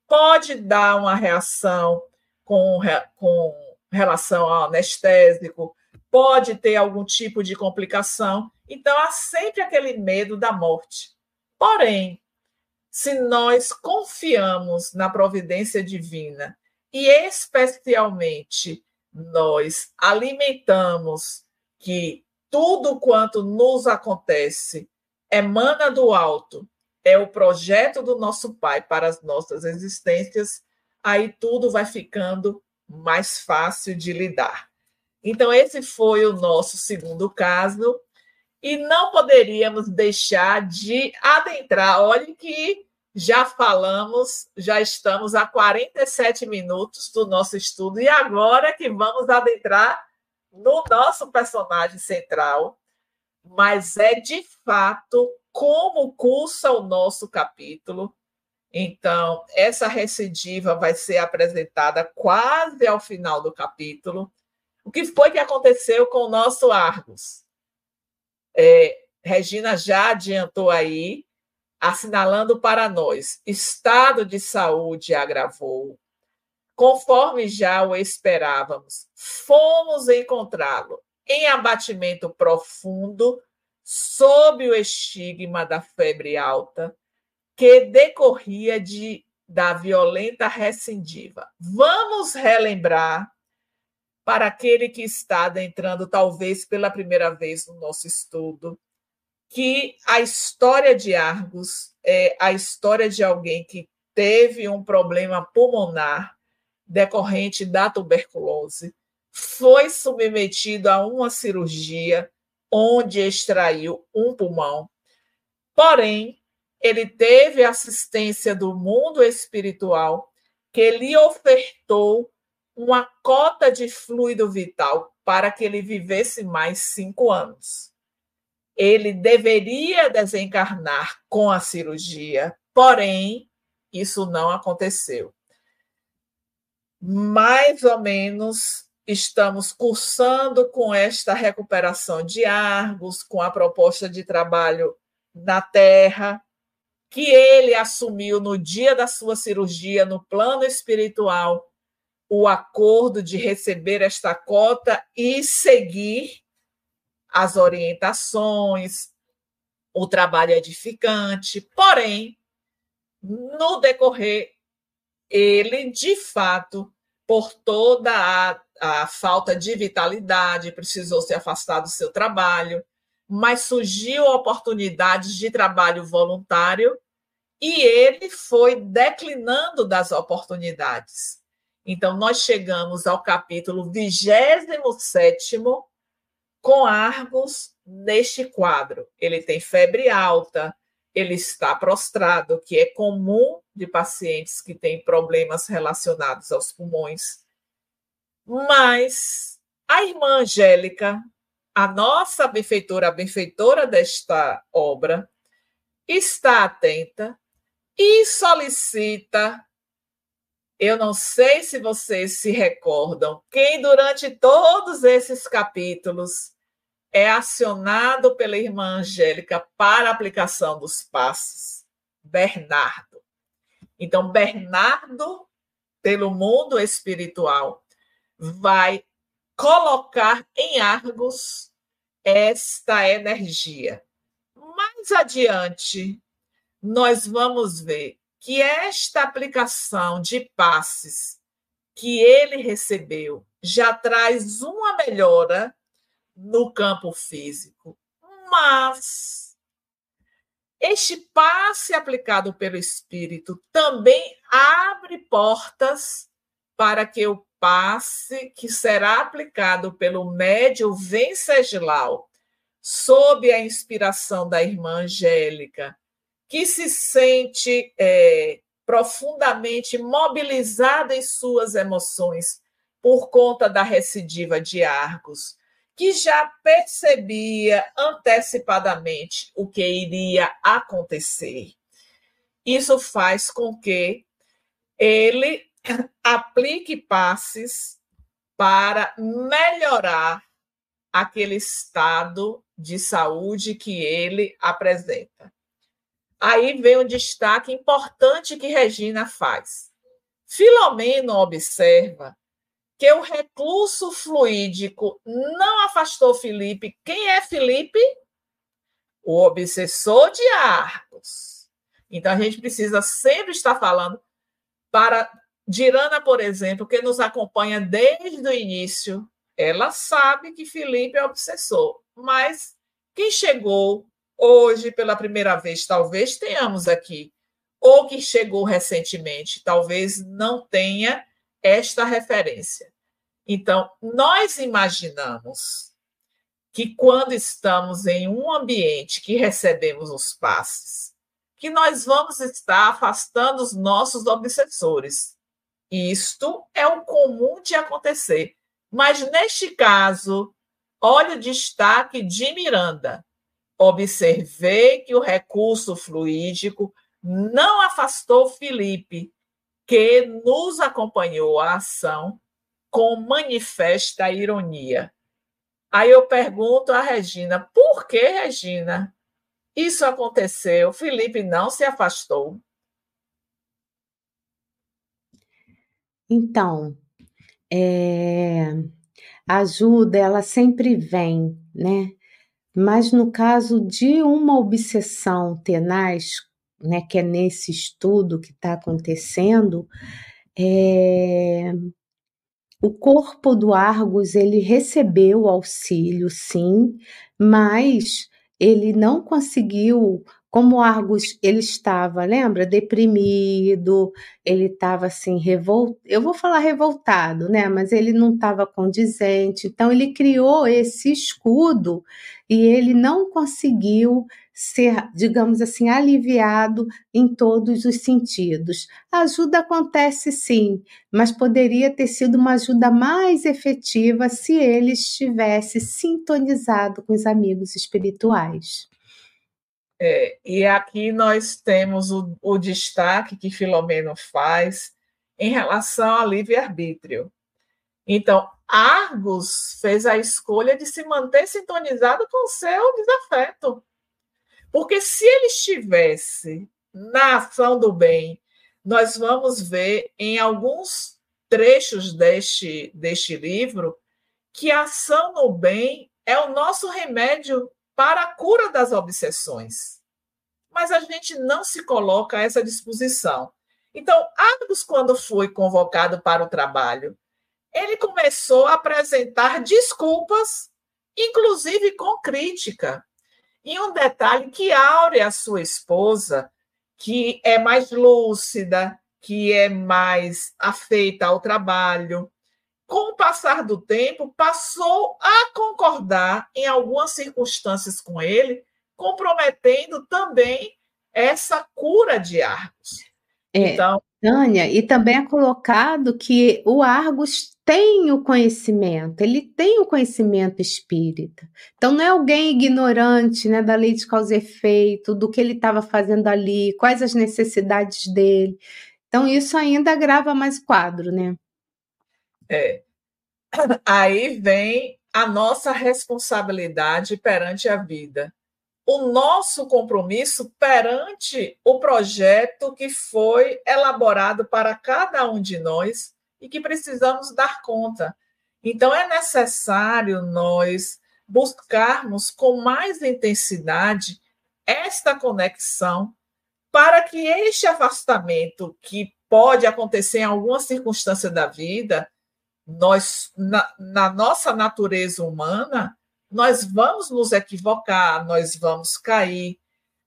pode dar uma reação com, com relação ao anestésico, pode ter algum tipo de complicação. Então, há sempre aquele medo da morte. Porém, se nós confiamos na providência divina e especialmente nós alimentamos que tudo quanto nos acontece emana do alto, é o projeto do nosso Pai para as nossas existências, aí tudo vai ficando mais fácil de lidar. Então, esse foi o nosso segundo caso, e não poderíamos deixar de adentrar. Olhe que já falamos, já estamos a 47 minutos do nosso estudo, e agora que vamos adentrar no nosso personagem central, mas é de fato como cursa o nosso capítulo. Então, essa recidiva vai ser apresentada quase ao final do capítulo. O que foi que aconteceu com o nosso Argos? É, Regina já adiantou aí, assinalando para nós: estado de saúde agravou. Conforme já o esperávamos, fomos encontrá-lo em abatimento profundo, sob o estigma da febre alta, que decorria de, da violenta recidiva. Vamos relembrar para aquele que está adentrando, talvez pela primeira vez no nosso estudo, que a história de Argos é a história de alguém que teve um problema pulmonar decorrente da tuberculose, foi submetido a uma cirurgia onde extraiu um pulmão. Porém, ele teve assistência do mundo espiritual que lhe ofertou uma cota de fluido vital para que ele vivesse mais cinco anos. Ele deveria desencarnar com a cirurgia, porém, isso não aconteceu. Mais ou menos estamos cursando com esta recuperação de Argos, com a proposta de trabalho na Terra, que ele assumiu no dia da sua cirurgia, no plano espiritual, o acordo de receber esta cota e seguir as orientações, o trabalho edificante. Porém, no decorrer, ele, de fato, por toda a, a falta de vitalidade, precisou se afastar do seu trabalho, mas surgiu oportunidades de trabalho voluntário e ele foi declinando das oportunidades. Então, nós chegamos ao capítulo 27 com Argos neste quadro. Ele tem febre alta, ele está prostrado, que é comum de pacientes que têm problemas relacionados aos pulmões. Mas a irmã Angélica, a nossa benfeitora, a benfeitora desta obra, está atenta e solicita eu não sei se vocês se recordam, quem durante todos esses capítulos é acionado pela irmã Angélica para a aplicação dos passos? Bernardo. Então, Bernardo, pelo mundo espiritual, vai colocar em Argos esta energia. Mais adiante, nós vamos ver que esta aplicação de passes que ele recebeu já traz uma melhora no campo físico, mas este passe aplicado pelo espírito também abre portas para que o passe que será aplicado pelo médio Venceslau, sob a inspiração da irmã Angélica, que se sente é, profundamente mobilizada em suas emoções por conta da recidiva de Argos, que já percebia antecipadamente o que iria acontecer. Isso faz com que ele aplique passes para melhorar aquele estado de saúde que ele apresenta. Aí vem um destaque importante que Regina faz. Filomeno observa que o recluso fluídico não afastou Felipe. Quem é Felipe? O obsessor de Arcos. Então a gente precisa sempre estar falando para Dirana, por exemplo, que nos acompanha desde o início, ela sabe que Felipe é obsessor, mas quem chegou hoje pela primeira vez, talvez tenhamos aqui, ou que chegou recentemente, talvez não tenha esta referência. Então, nós imaginamos que quando estamos em um ambiente que recebemos os passes, que nós vamos estar afastando os nossos obsessores. Isto é o comum de acontecer. Mas neste caso, olha o destaque de Miranda. Observei que o recurso fluídico não afastou Felipe, que nos acompanhou a ação com manifesta ironia. Aí eu pergunto a Regina: por que, Regina? Isso aconteceu, Felipe não se afastou.
Então, é, a ajuda ela sempre vem, né? Mas no caso de uma obsessão tenaz, né, que é nesse estudo que está acontecendo, é, o corpo do Argos ele recebeu auxílio, sim, mas ele não conseguiu como Argos ele estava, lembra? Deprimido, ele estava assim, revoltado. Eu vou falar revoltado, né? Mas ele não estava condizente. Então, ele criou esse escudo e ele não conseguiu ser, digamos assim, aliviado em todos os sentidos. A ajuda acontece sim, mas poderia ter sido uma ajuda mais efetiva se ele estivesse sintonizado com os amigos espirituais.
É, e aqui nós temos o, o destaque que Filomeno faz em relação ao livre-arbítrio. Então, Argos fez a escolha de se manter sintonizado com seu desafeto. Porque se ele estivesse na ação do bem, nós vamos ver em alguns trechos deste, deste livro que a ação no bem é o nosso remédio para a cura das obsessões. Mas a gente não se coloca a essa disposição. Então, Argos, quando foi convocado para o trabalho, ele começou a apresentar desculpas, inclusive com crítica. E um detalhe que Áurea, sua esposa, que é mais lúcida, que é mais afeita ao trabalho, com o passar do tempo, passou a concordar em algumas circunstâncias com ele, comprometendo também essa cura de Argos.
É, então, Tânia, e também é colocado que o Argos tem o conhecimento, ele tem o conhecimento espírita. Então não é alguém ignorante né, da lei de causa e efeito, do que ele estava fazendo ali, quais as necessidades dele. Então isso ainda agrava mais o quadro, né?
É. Aí vem a nossa responsabilidade perante a vida. O nosso compromisso perante o projeto que foi elaborado para cada um de nós e que precisamos dar conta. Então, é necessário nós buscarmos com mais intensidade esta conexão para que este afastamento que pode acontecer em alguma circunstância da vida nós, na, na nossa natureza humana, nós vamos nos equivocar, nós vamos cair,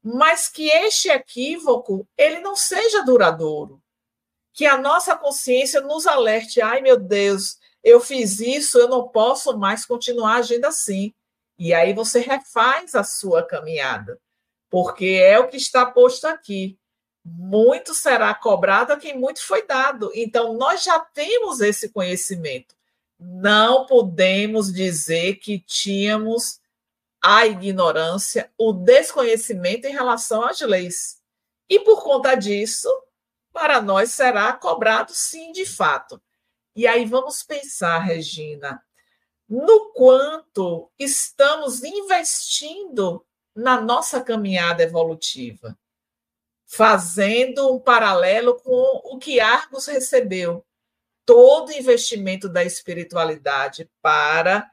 mas que este equívoco ele não seja duradouro, que a nossa consciência nos alerte, ai meu Deus, eu fiz isso, eu não posso mais continuar agindo assim. E aí você refaz a sua caminhada, porque é o que está posto aqui muito será cobrado a quem muito foi dado. Então, nós já temos esse conhecimento. Não podemos dizer que tínhamos a ignorância, o desconhecimento em relação às leis. E por conta disso, para nós será cobrado sim, de fato. E aí vamos pensar, Regina, no quanto estamos investindo na nossa caminhada evolutiva fazendo um paralelo com o que Argos recebeu. Todo investimento da espiritualidade para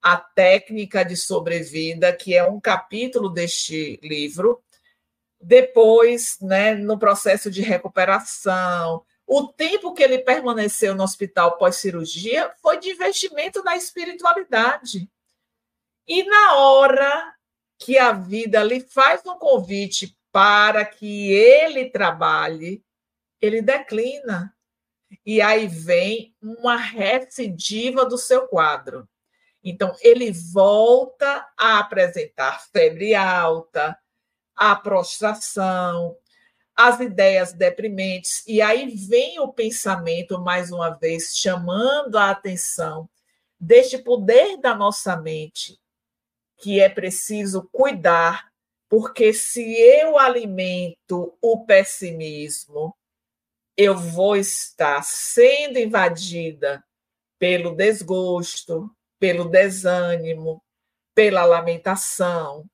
a técnica de sobrevida, que é um capítulo deste livro. Depois, né, no processo de recuperação, O tempo que ele permaneceu no hospital pós-cirurgia foi de investimento na espiritualidade. E na hora que a vida lhe faz um convite para que ele trabalhe, ele declina. E aí vem uma recidiva do seu quadro. Então, ele volta a apresentar febre alta, a prostração, as ideias deprimentes, e aí vem o pensamento, mais uma vez, chamando a atenção deste poder da nossa mente, que é preciso cuidar, porque se eu alimento o pessimismo, eu vou estar sendo invadida pelo desgosto, pelo desânimo, pela lamentação.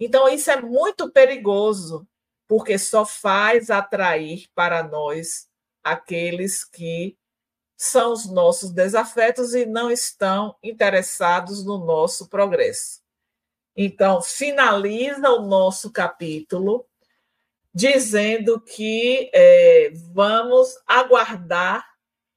Então, isso é muito perigoso, porque só faz atrair para nós aqueles que são os nossos desafetos e não estão interessados no nosso progresso. Então, finaliza o nosso capítulo dizendo que é, vamos aguardar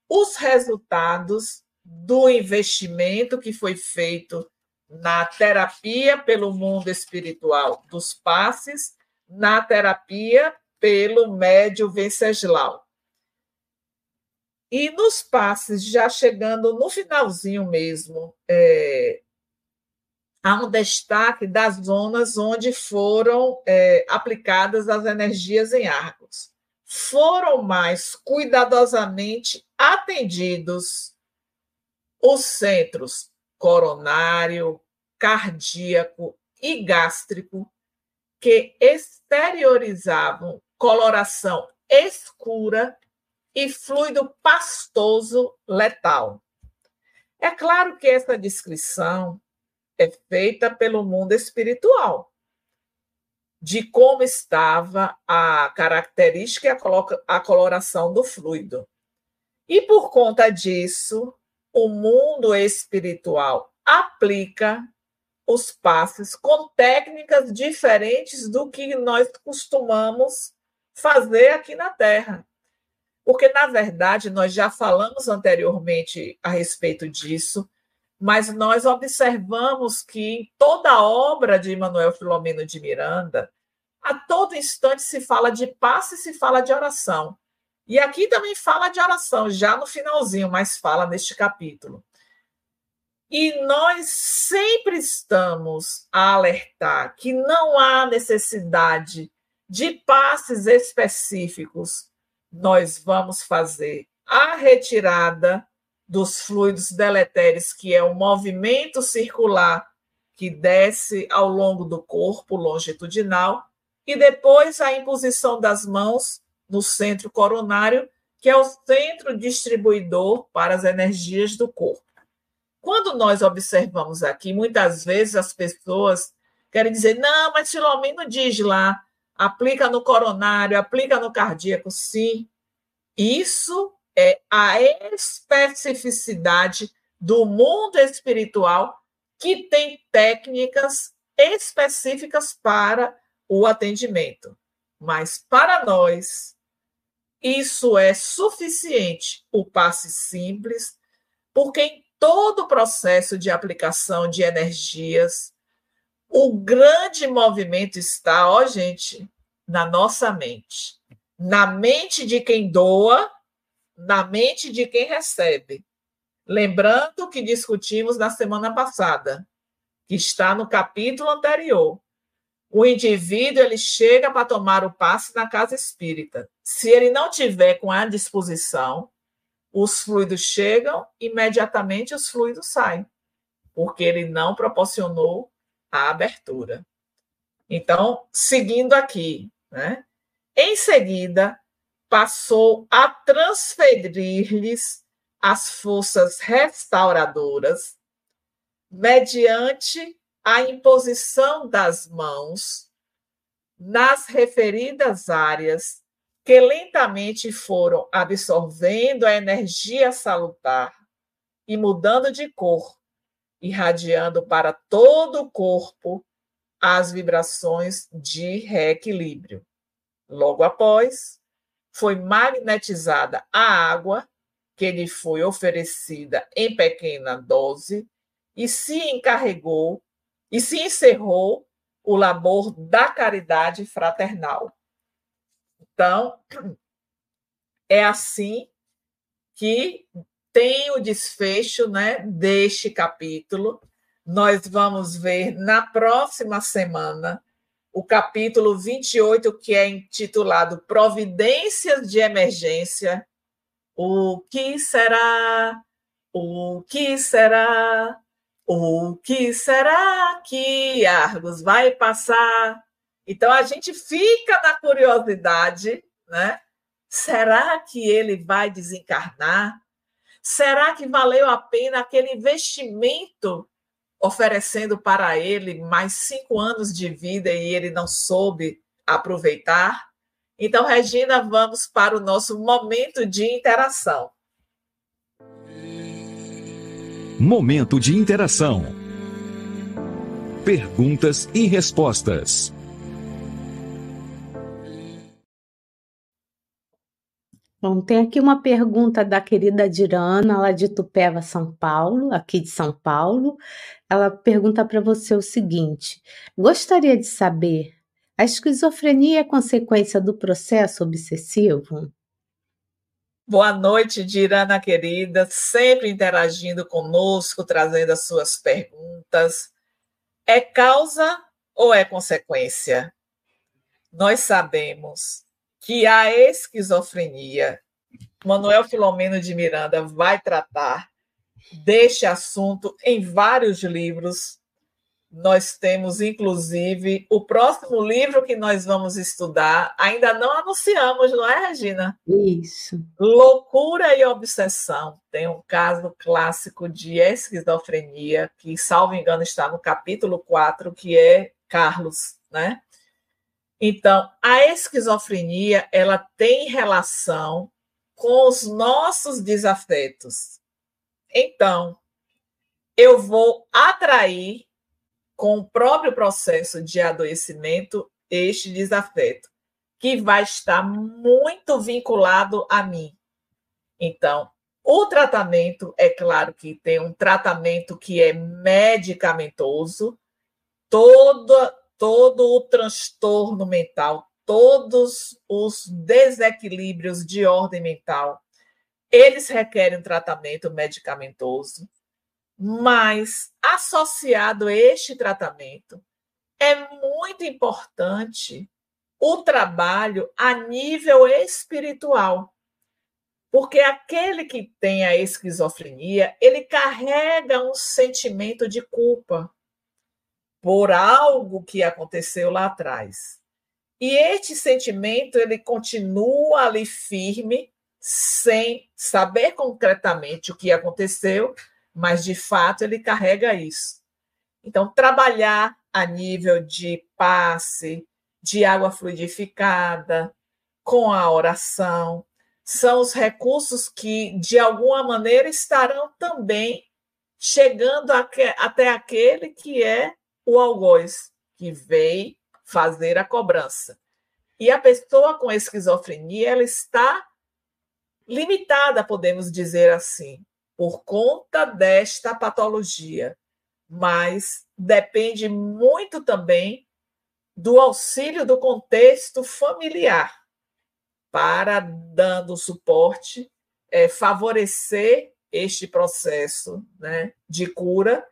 os resultados do investimento que foi feito na terapia pelo mundo espiritual dos passes, na terapia pelo médio Venceslau. E nos passes, já chegando no finalzinho mesmo, é, há um destaque das zonas onde foram é, aplicadas as energias em Argos. Foram mais cuidadosamente atendidos os centros coronário, cardíaco e gástrico, que exteriorizavam coloração escura e fluido pastoso letal. É claro que essa descrição é feita pelo mundo espiritual, de como estava a característica e a coloração do fluido. E por conta disso, o mundo espiritual aplica os passes com técnicas diferentes do que nós costumamos fazer aqui na Terra. Porque, na verdade, nós já falamos anteriormente a respeito disso, mas nós observamos que em toda a obra de Manuel Filomeno de Miranda, a todo instante se fala de passe e se fala de oração. E aqui também fala de oração, já no finalzinho, mas fala neste capítulo. E nós sempre estamos a alertar que não há necessidade de passes específicos. Nós vamos fazer a retirada dos fluidos deletérios, que é o movimento circular que desce ao longo do corpo longitudinal, e depois a imposição das mãos no centro coronário, que é o centro distribuidor para as energias do corpo. Quando nós observamos aqui, muitas vezes as pessoas querem dizer: não, mas Filomeno diz lá, aplica no coronário, aplica no cardíaco. Sim, isso é a especificidade do mundo espiritual que tem técnicas específicas para o atendimento. Mas para nós, isso é suficiente, o passe simples, porque em todo o processo de aplicação de energias, o grande movimento está, ó, gente, na nossa mente. Na mente de quem doa na mente de quem recebe. Lembrando que discutimos na semana passada, que está no capítulo anterior. O indivíduo ele chega para tomar o passe na casa espírita. Se ele não tiver com a disposição, os fluidos chegam, imediatamente os fluidos saem, porque ele não proporcionou a abertura. Então, seguindo aqui, né? Em seguida, passou a transferir-lhes as forças restauradoras mediante a imposição das mãos nas referidas áreas que lentamente foram absorvendo a energia salutar e mudando de cor, irradiando para todo o corpo as vibrações de reequilíbrio. Logo após, foi magnetizada a água que lhe foi oferecida em pequena dose e se encarregou e se encerrou o labor da caridade fraternal. Então, é assim que tem o desfecho né, deste capítulo. Nós vamos ver na próxima semana o capítulo 28, que é intitulado Providências de Emergência. O que será? O que será? O que será que Argos vai passar? Então a gente fica na curiosidade, né? Será que ele vai desencarnar? Será que valeu a pena aquele investimento oferecendo para ele mais cinco anos de vida e ele não soube aproveitar? Então, Regina, vamos para o nosso momento de interação.
Momento de interação. Perguntas e respostas.
Bom, tem aqui uma pergunta da querida Dirana, lá de Tupéva, São Paulo, aqui de São Paulo. Ela pergunta para você o seguinte: gostaria de saber, a esquizofrenia é consequência do processo obsessivo?
Boa noite, Dirana querida, sempre interagindo conosco, trazendo as suas perguntas. É causa ou é consequência? Nós sabemos que a esquizofrenia, Manuel Filomeno de Miranda vai tratar deste assunto em vários livros nós temos, inclusive, o próximo livro que nós vamos estudar. Ainda não anunciamos, não é, Regina?
Isso.
Loucura e Obsessão. Tem um caso clássico de esquizofrenia, que, salvo engano, está no capítulo 4, que é Carlos, né? Então, a esquizofrenia, ela tem relação com os nossos desafetos. Então, eu vou atrair com o próprio processo de adoecimento este desafeto, que vai estar muito vinculado a mim. Então, o tratamento, é claro que tem um tratamento que é medicamentoso, todo, todo o transtorno mental, todos os desequilíbrios de ordem mental, eles requerem tratamento medicamentoso mas, associado a este tratamento, é muito importante o trabalho a nível espiritual. Porque aquele que tem a esquizofrenia, ele carrega um sentimento de culpa por algo que aconteceu lá atrás. E este sentimento ele continua ali firme, sem saber concretamente o que aconteceu, mas de fato ele carrega isso. Então, trabalhar a nível de passe, de água fluidificada, com a oração, são os recursos que, de alguma maneira, estarão também chegando até aquele que é o algoz, que veio fazer a cobrança. E a pessoa com esquizofrenia, ela está limitada, podemos dizer assim, por conta desta patologia, mas depende muito também do auxílio do contexto familiar para, dando suporte, é, favorecer este processo né, de cura.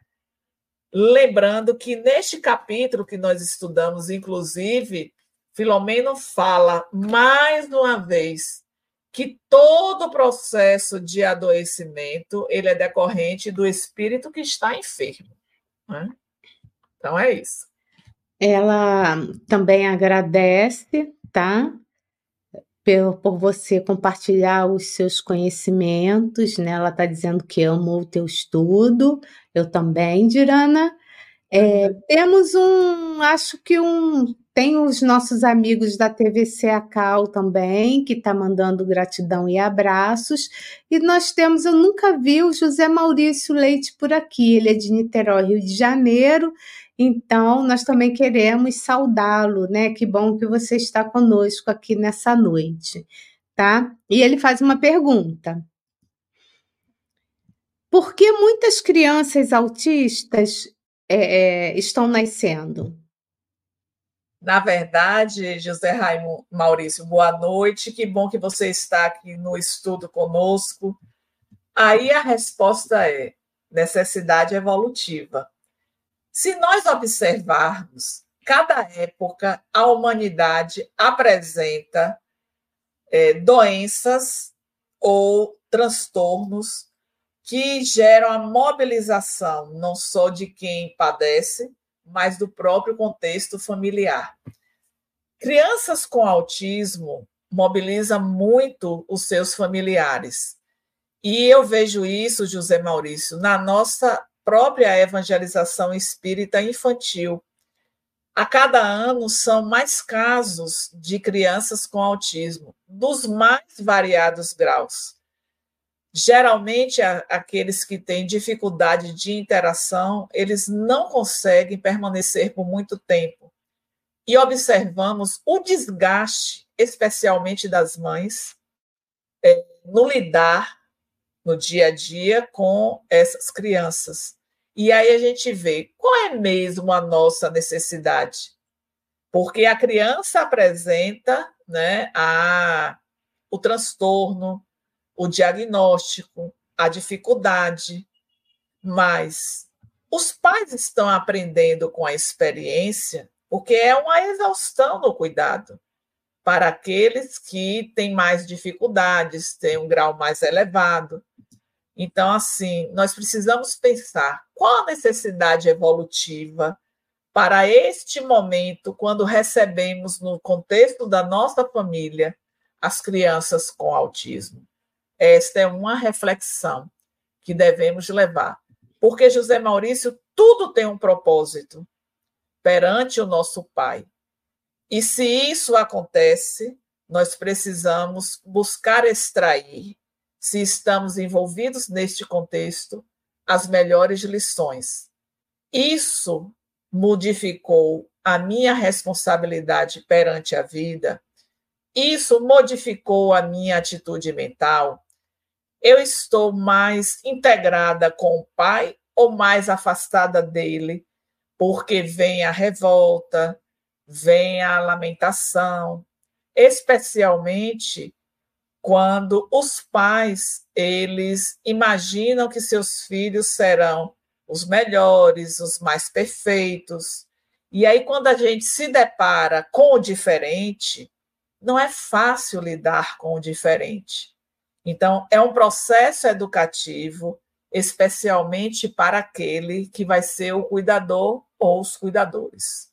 Lembrando que neste capítulo que nós estudamos, inclusive, Filomeno fala mais uma vez que todo o processo de adoecimento ele é decorrente do espírito que está enfermo. Né? Então é isso.
Ela também agradece, tá? Por, por você compartilhar os seus conhecimentos, né? Ela está dizendo que ama o teu estudo, eu também, Dirana. É, uhum. temos um, acho que um tem os nossos amigos da TVC Acal também, que está mandando gratidão e abraços. E nós temos, eu nunca vi o José Maurício Leite por aqui, ele é de Niterói, Rio de Janeiro. Então, nós também queremos saudá-lo, né? Que bom que você está conosco aqui nessa noite. tá? E ele faz uma pergunta. Por que muitas crianças autistas é, é, estão nascendo?
Na verdade, José Raimundo Maurício, boa noite. Que bom que você está aqui no estudo conosco. Aí a resposta é necessidade evolutiva. Se nós observarmos, cada época a humanidade apresenta é, doenças ou transtornos que geram a mobilização não só de quem padece, mas do próprio contexto familiar. Crianças com autismo mobilizam muito os seus familiares. E eu vejo isso, José Maurício, na nossa própria evangelização espírita infantil. A cada ano são mais casos de crianças com autismo, dos mais variados graus. Geralmente, aqueles que têm dificuldade de interação, eles não conseguem permanecer por muito tempo. E observamos o desgaste, especialmente das mães, é, no lidar no dia a dia com essas crianças. E aí a gente vê qual é mesmo a nossa necessidade. Porque a criança apresenta né, a, o transtorno, o diagnóstico, a dificuldade, mas os pais estão aprendendo com a experiência, porque é uma exaustão no cuidado para aqueles que têm mais dificuldades, têm um grau mais elevado. Então, assim, nós precisamos pensar qual a necessidade evolutiva para este momento, quando recebemos no contexto da nossa família as crianças com autismo. Esta é uma reflexão que devemos levar. Porque, José Maurício, tudo tem um propósito perante o nosso Pai. E se isso acontece, nós precisamos buscar extrair, se estamos envolvidos neste contexto, as melhores lições. Isso modificou a minha responsabilidade perante a vida, isso modificou a minha atitude mental, eu estou mais integrada com o pai ou mais afastada dele, porque vem a revolta, vem a lamentação, especialmente quando os pais eles imaginam que seus filhos serão os melhores, os mais perfeitos. E aí quando a gente se depara com o diferente, não é fácil lidar com o diferente. Então, é um processo educativo, especialmente para aquele que vai ser o cuidador ou os cuidadores.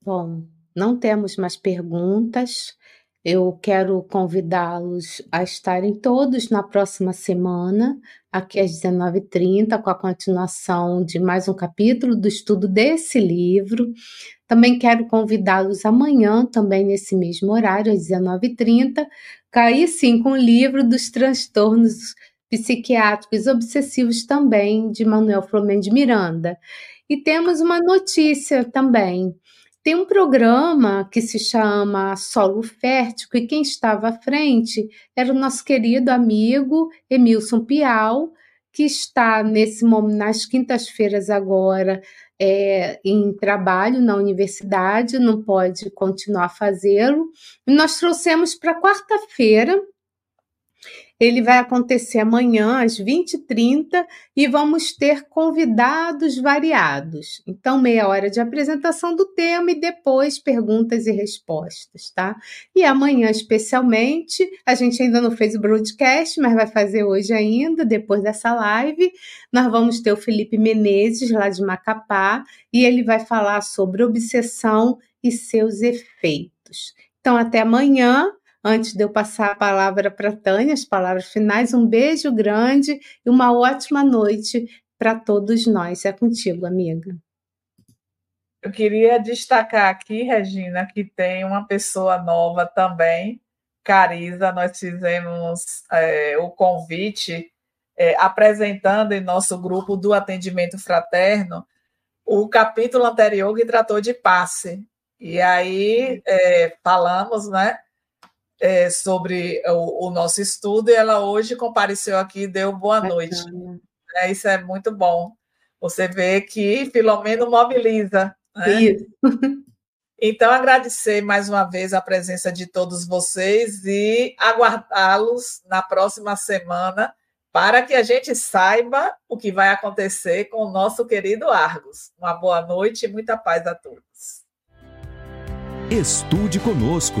Bom, não temos mais perguntas. Eu quero convidá-los a estarem todos na próxima semana, aqui às 19h30, com a continuação de mais um capítulo do estudo desse livro. Também quero convidá-los amanhã, também nesse mesmo horário, às 19h30, cair sim com o livro dos transtornos psiquiátricos obsessivos também, de Manuel Flamengo de Miranda. E temos uma notícia também. Tem um programa que se chama Solo Fértil, e quem estava à frente era o nosso querido amigo Emilson Pial, que está nesse nas quintas-feiras agora é, em trabalho na universidade, não pode continuar fazê-lo. Nós trouxemos para quarta-feira ele vai acontecer amanhã às 20h30 e vamos ter convidados variados. Então, meia hora de apresentação do tema e depois perguntas e respostas, tá? E amanhã, especialmente, a gente ainda não fez o broadcast, mas vai fazer hoje ainda, depois dessa live. Nós vamos ter o Felipe Menezes, lá de Macapá, e ele vai falar sobre obsessão e seus efeitos. Então, até amanhã. Antes de eu passar a palavra para Tânia, as palavras finais, um beijo grande e uma ótima noite para todos nós. É contigo, amiga.
Eu queria destacar aqui, Regina, que tem uma pessoa nova também, Carisa. Nós fizemos é, o convite é, apresentando em nosso grupo do atendimento fraterno o capítulo anterior que tratou de passe. E aí é, falamos, né? É, sobre o, o, nosso estudo e ela hoje compareceu aqui e deu boa noite. É, isso é muito bom. Você vê que Filomeno mobiliza. Né? Isso. Então, agradecer mais uma vez a presença de todos vocês e aguardá-los na próxima semana para que a gente saiba o que vai acontecer com o nosso querido Argos. Uma boa noite e muita paz a todos.
Estude conosco.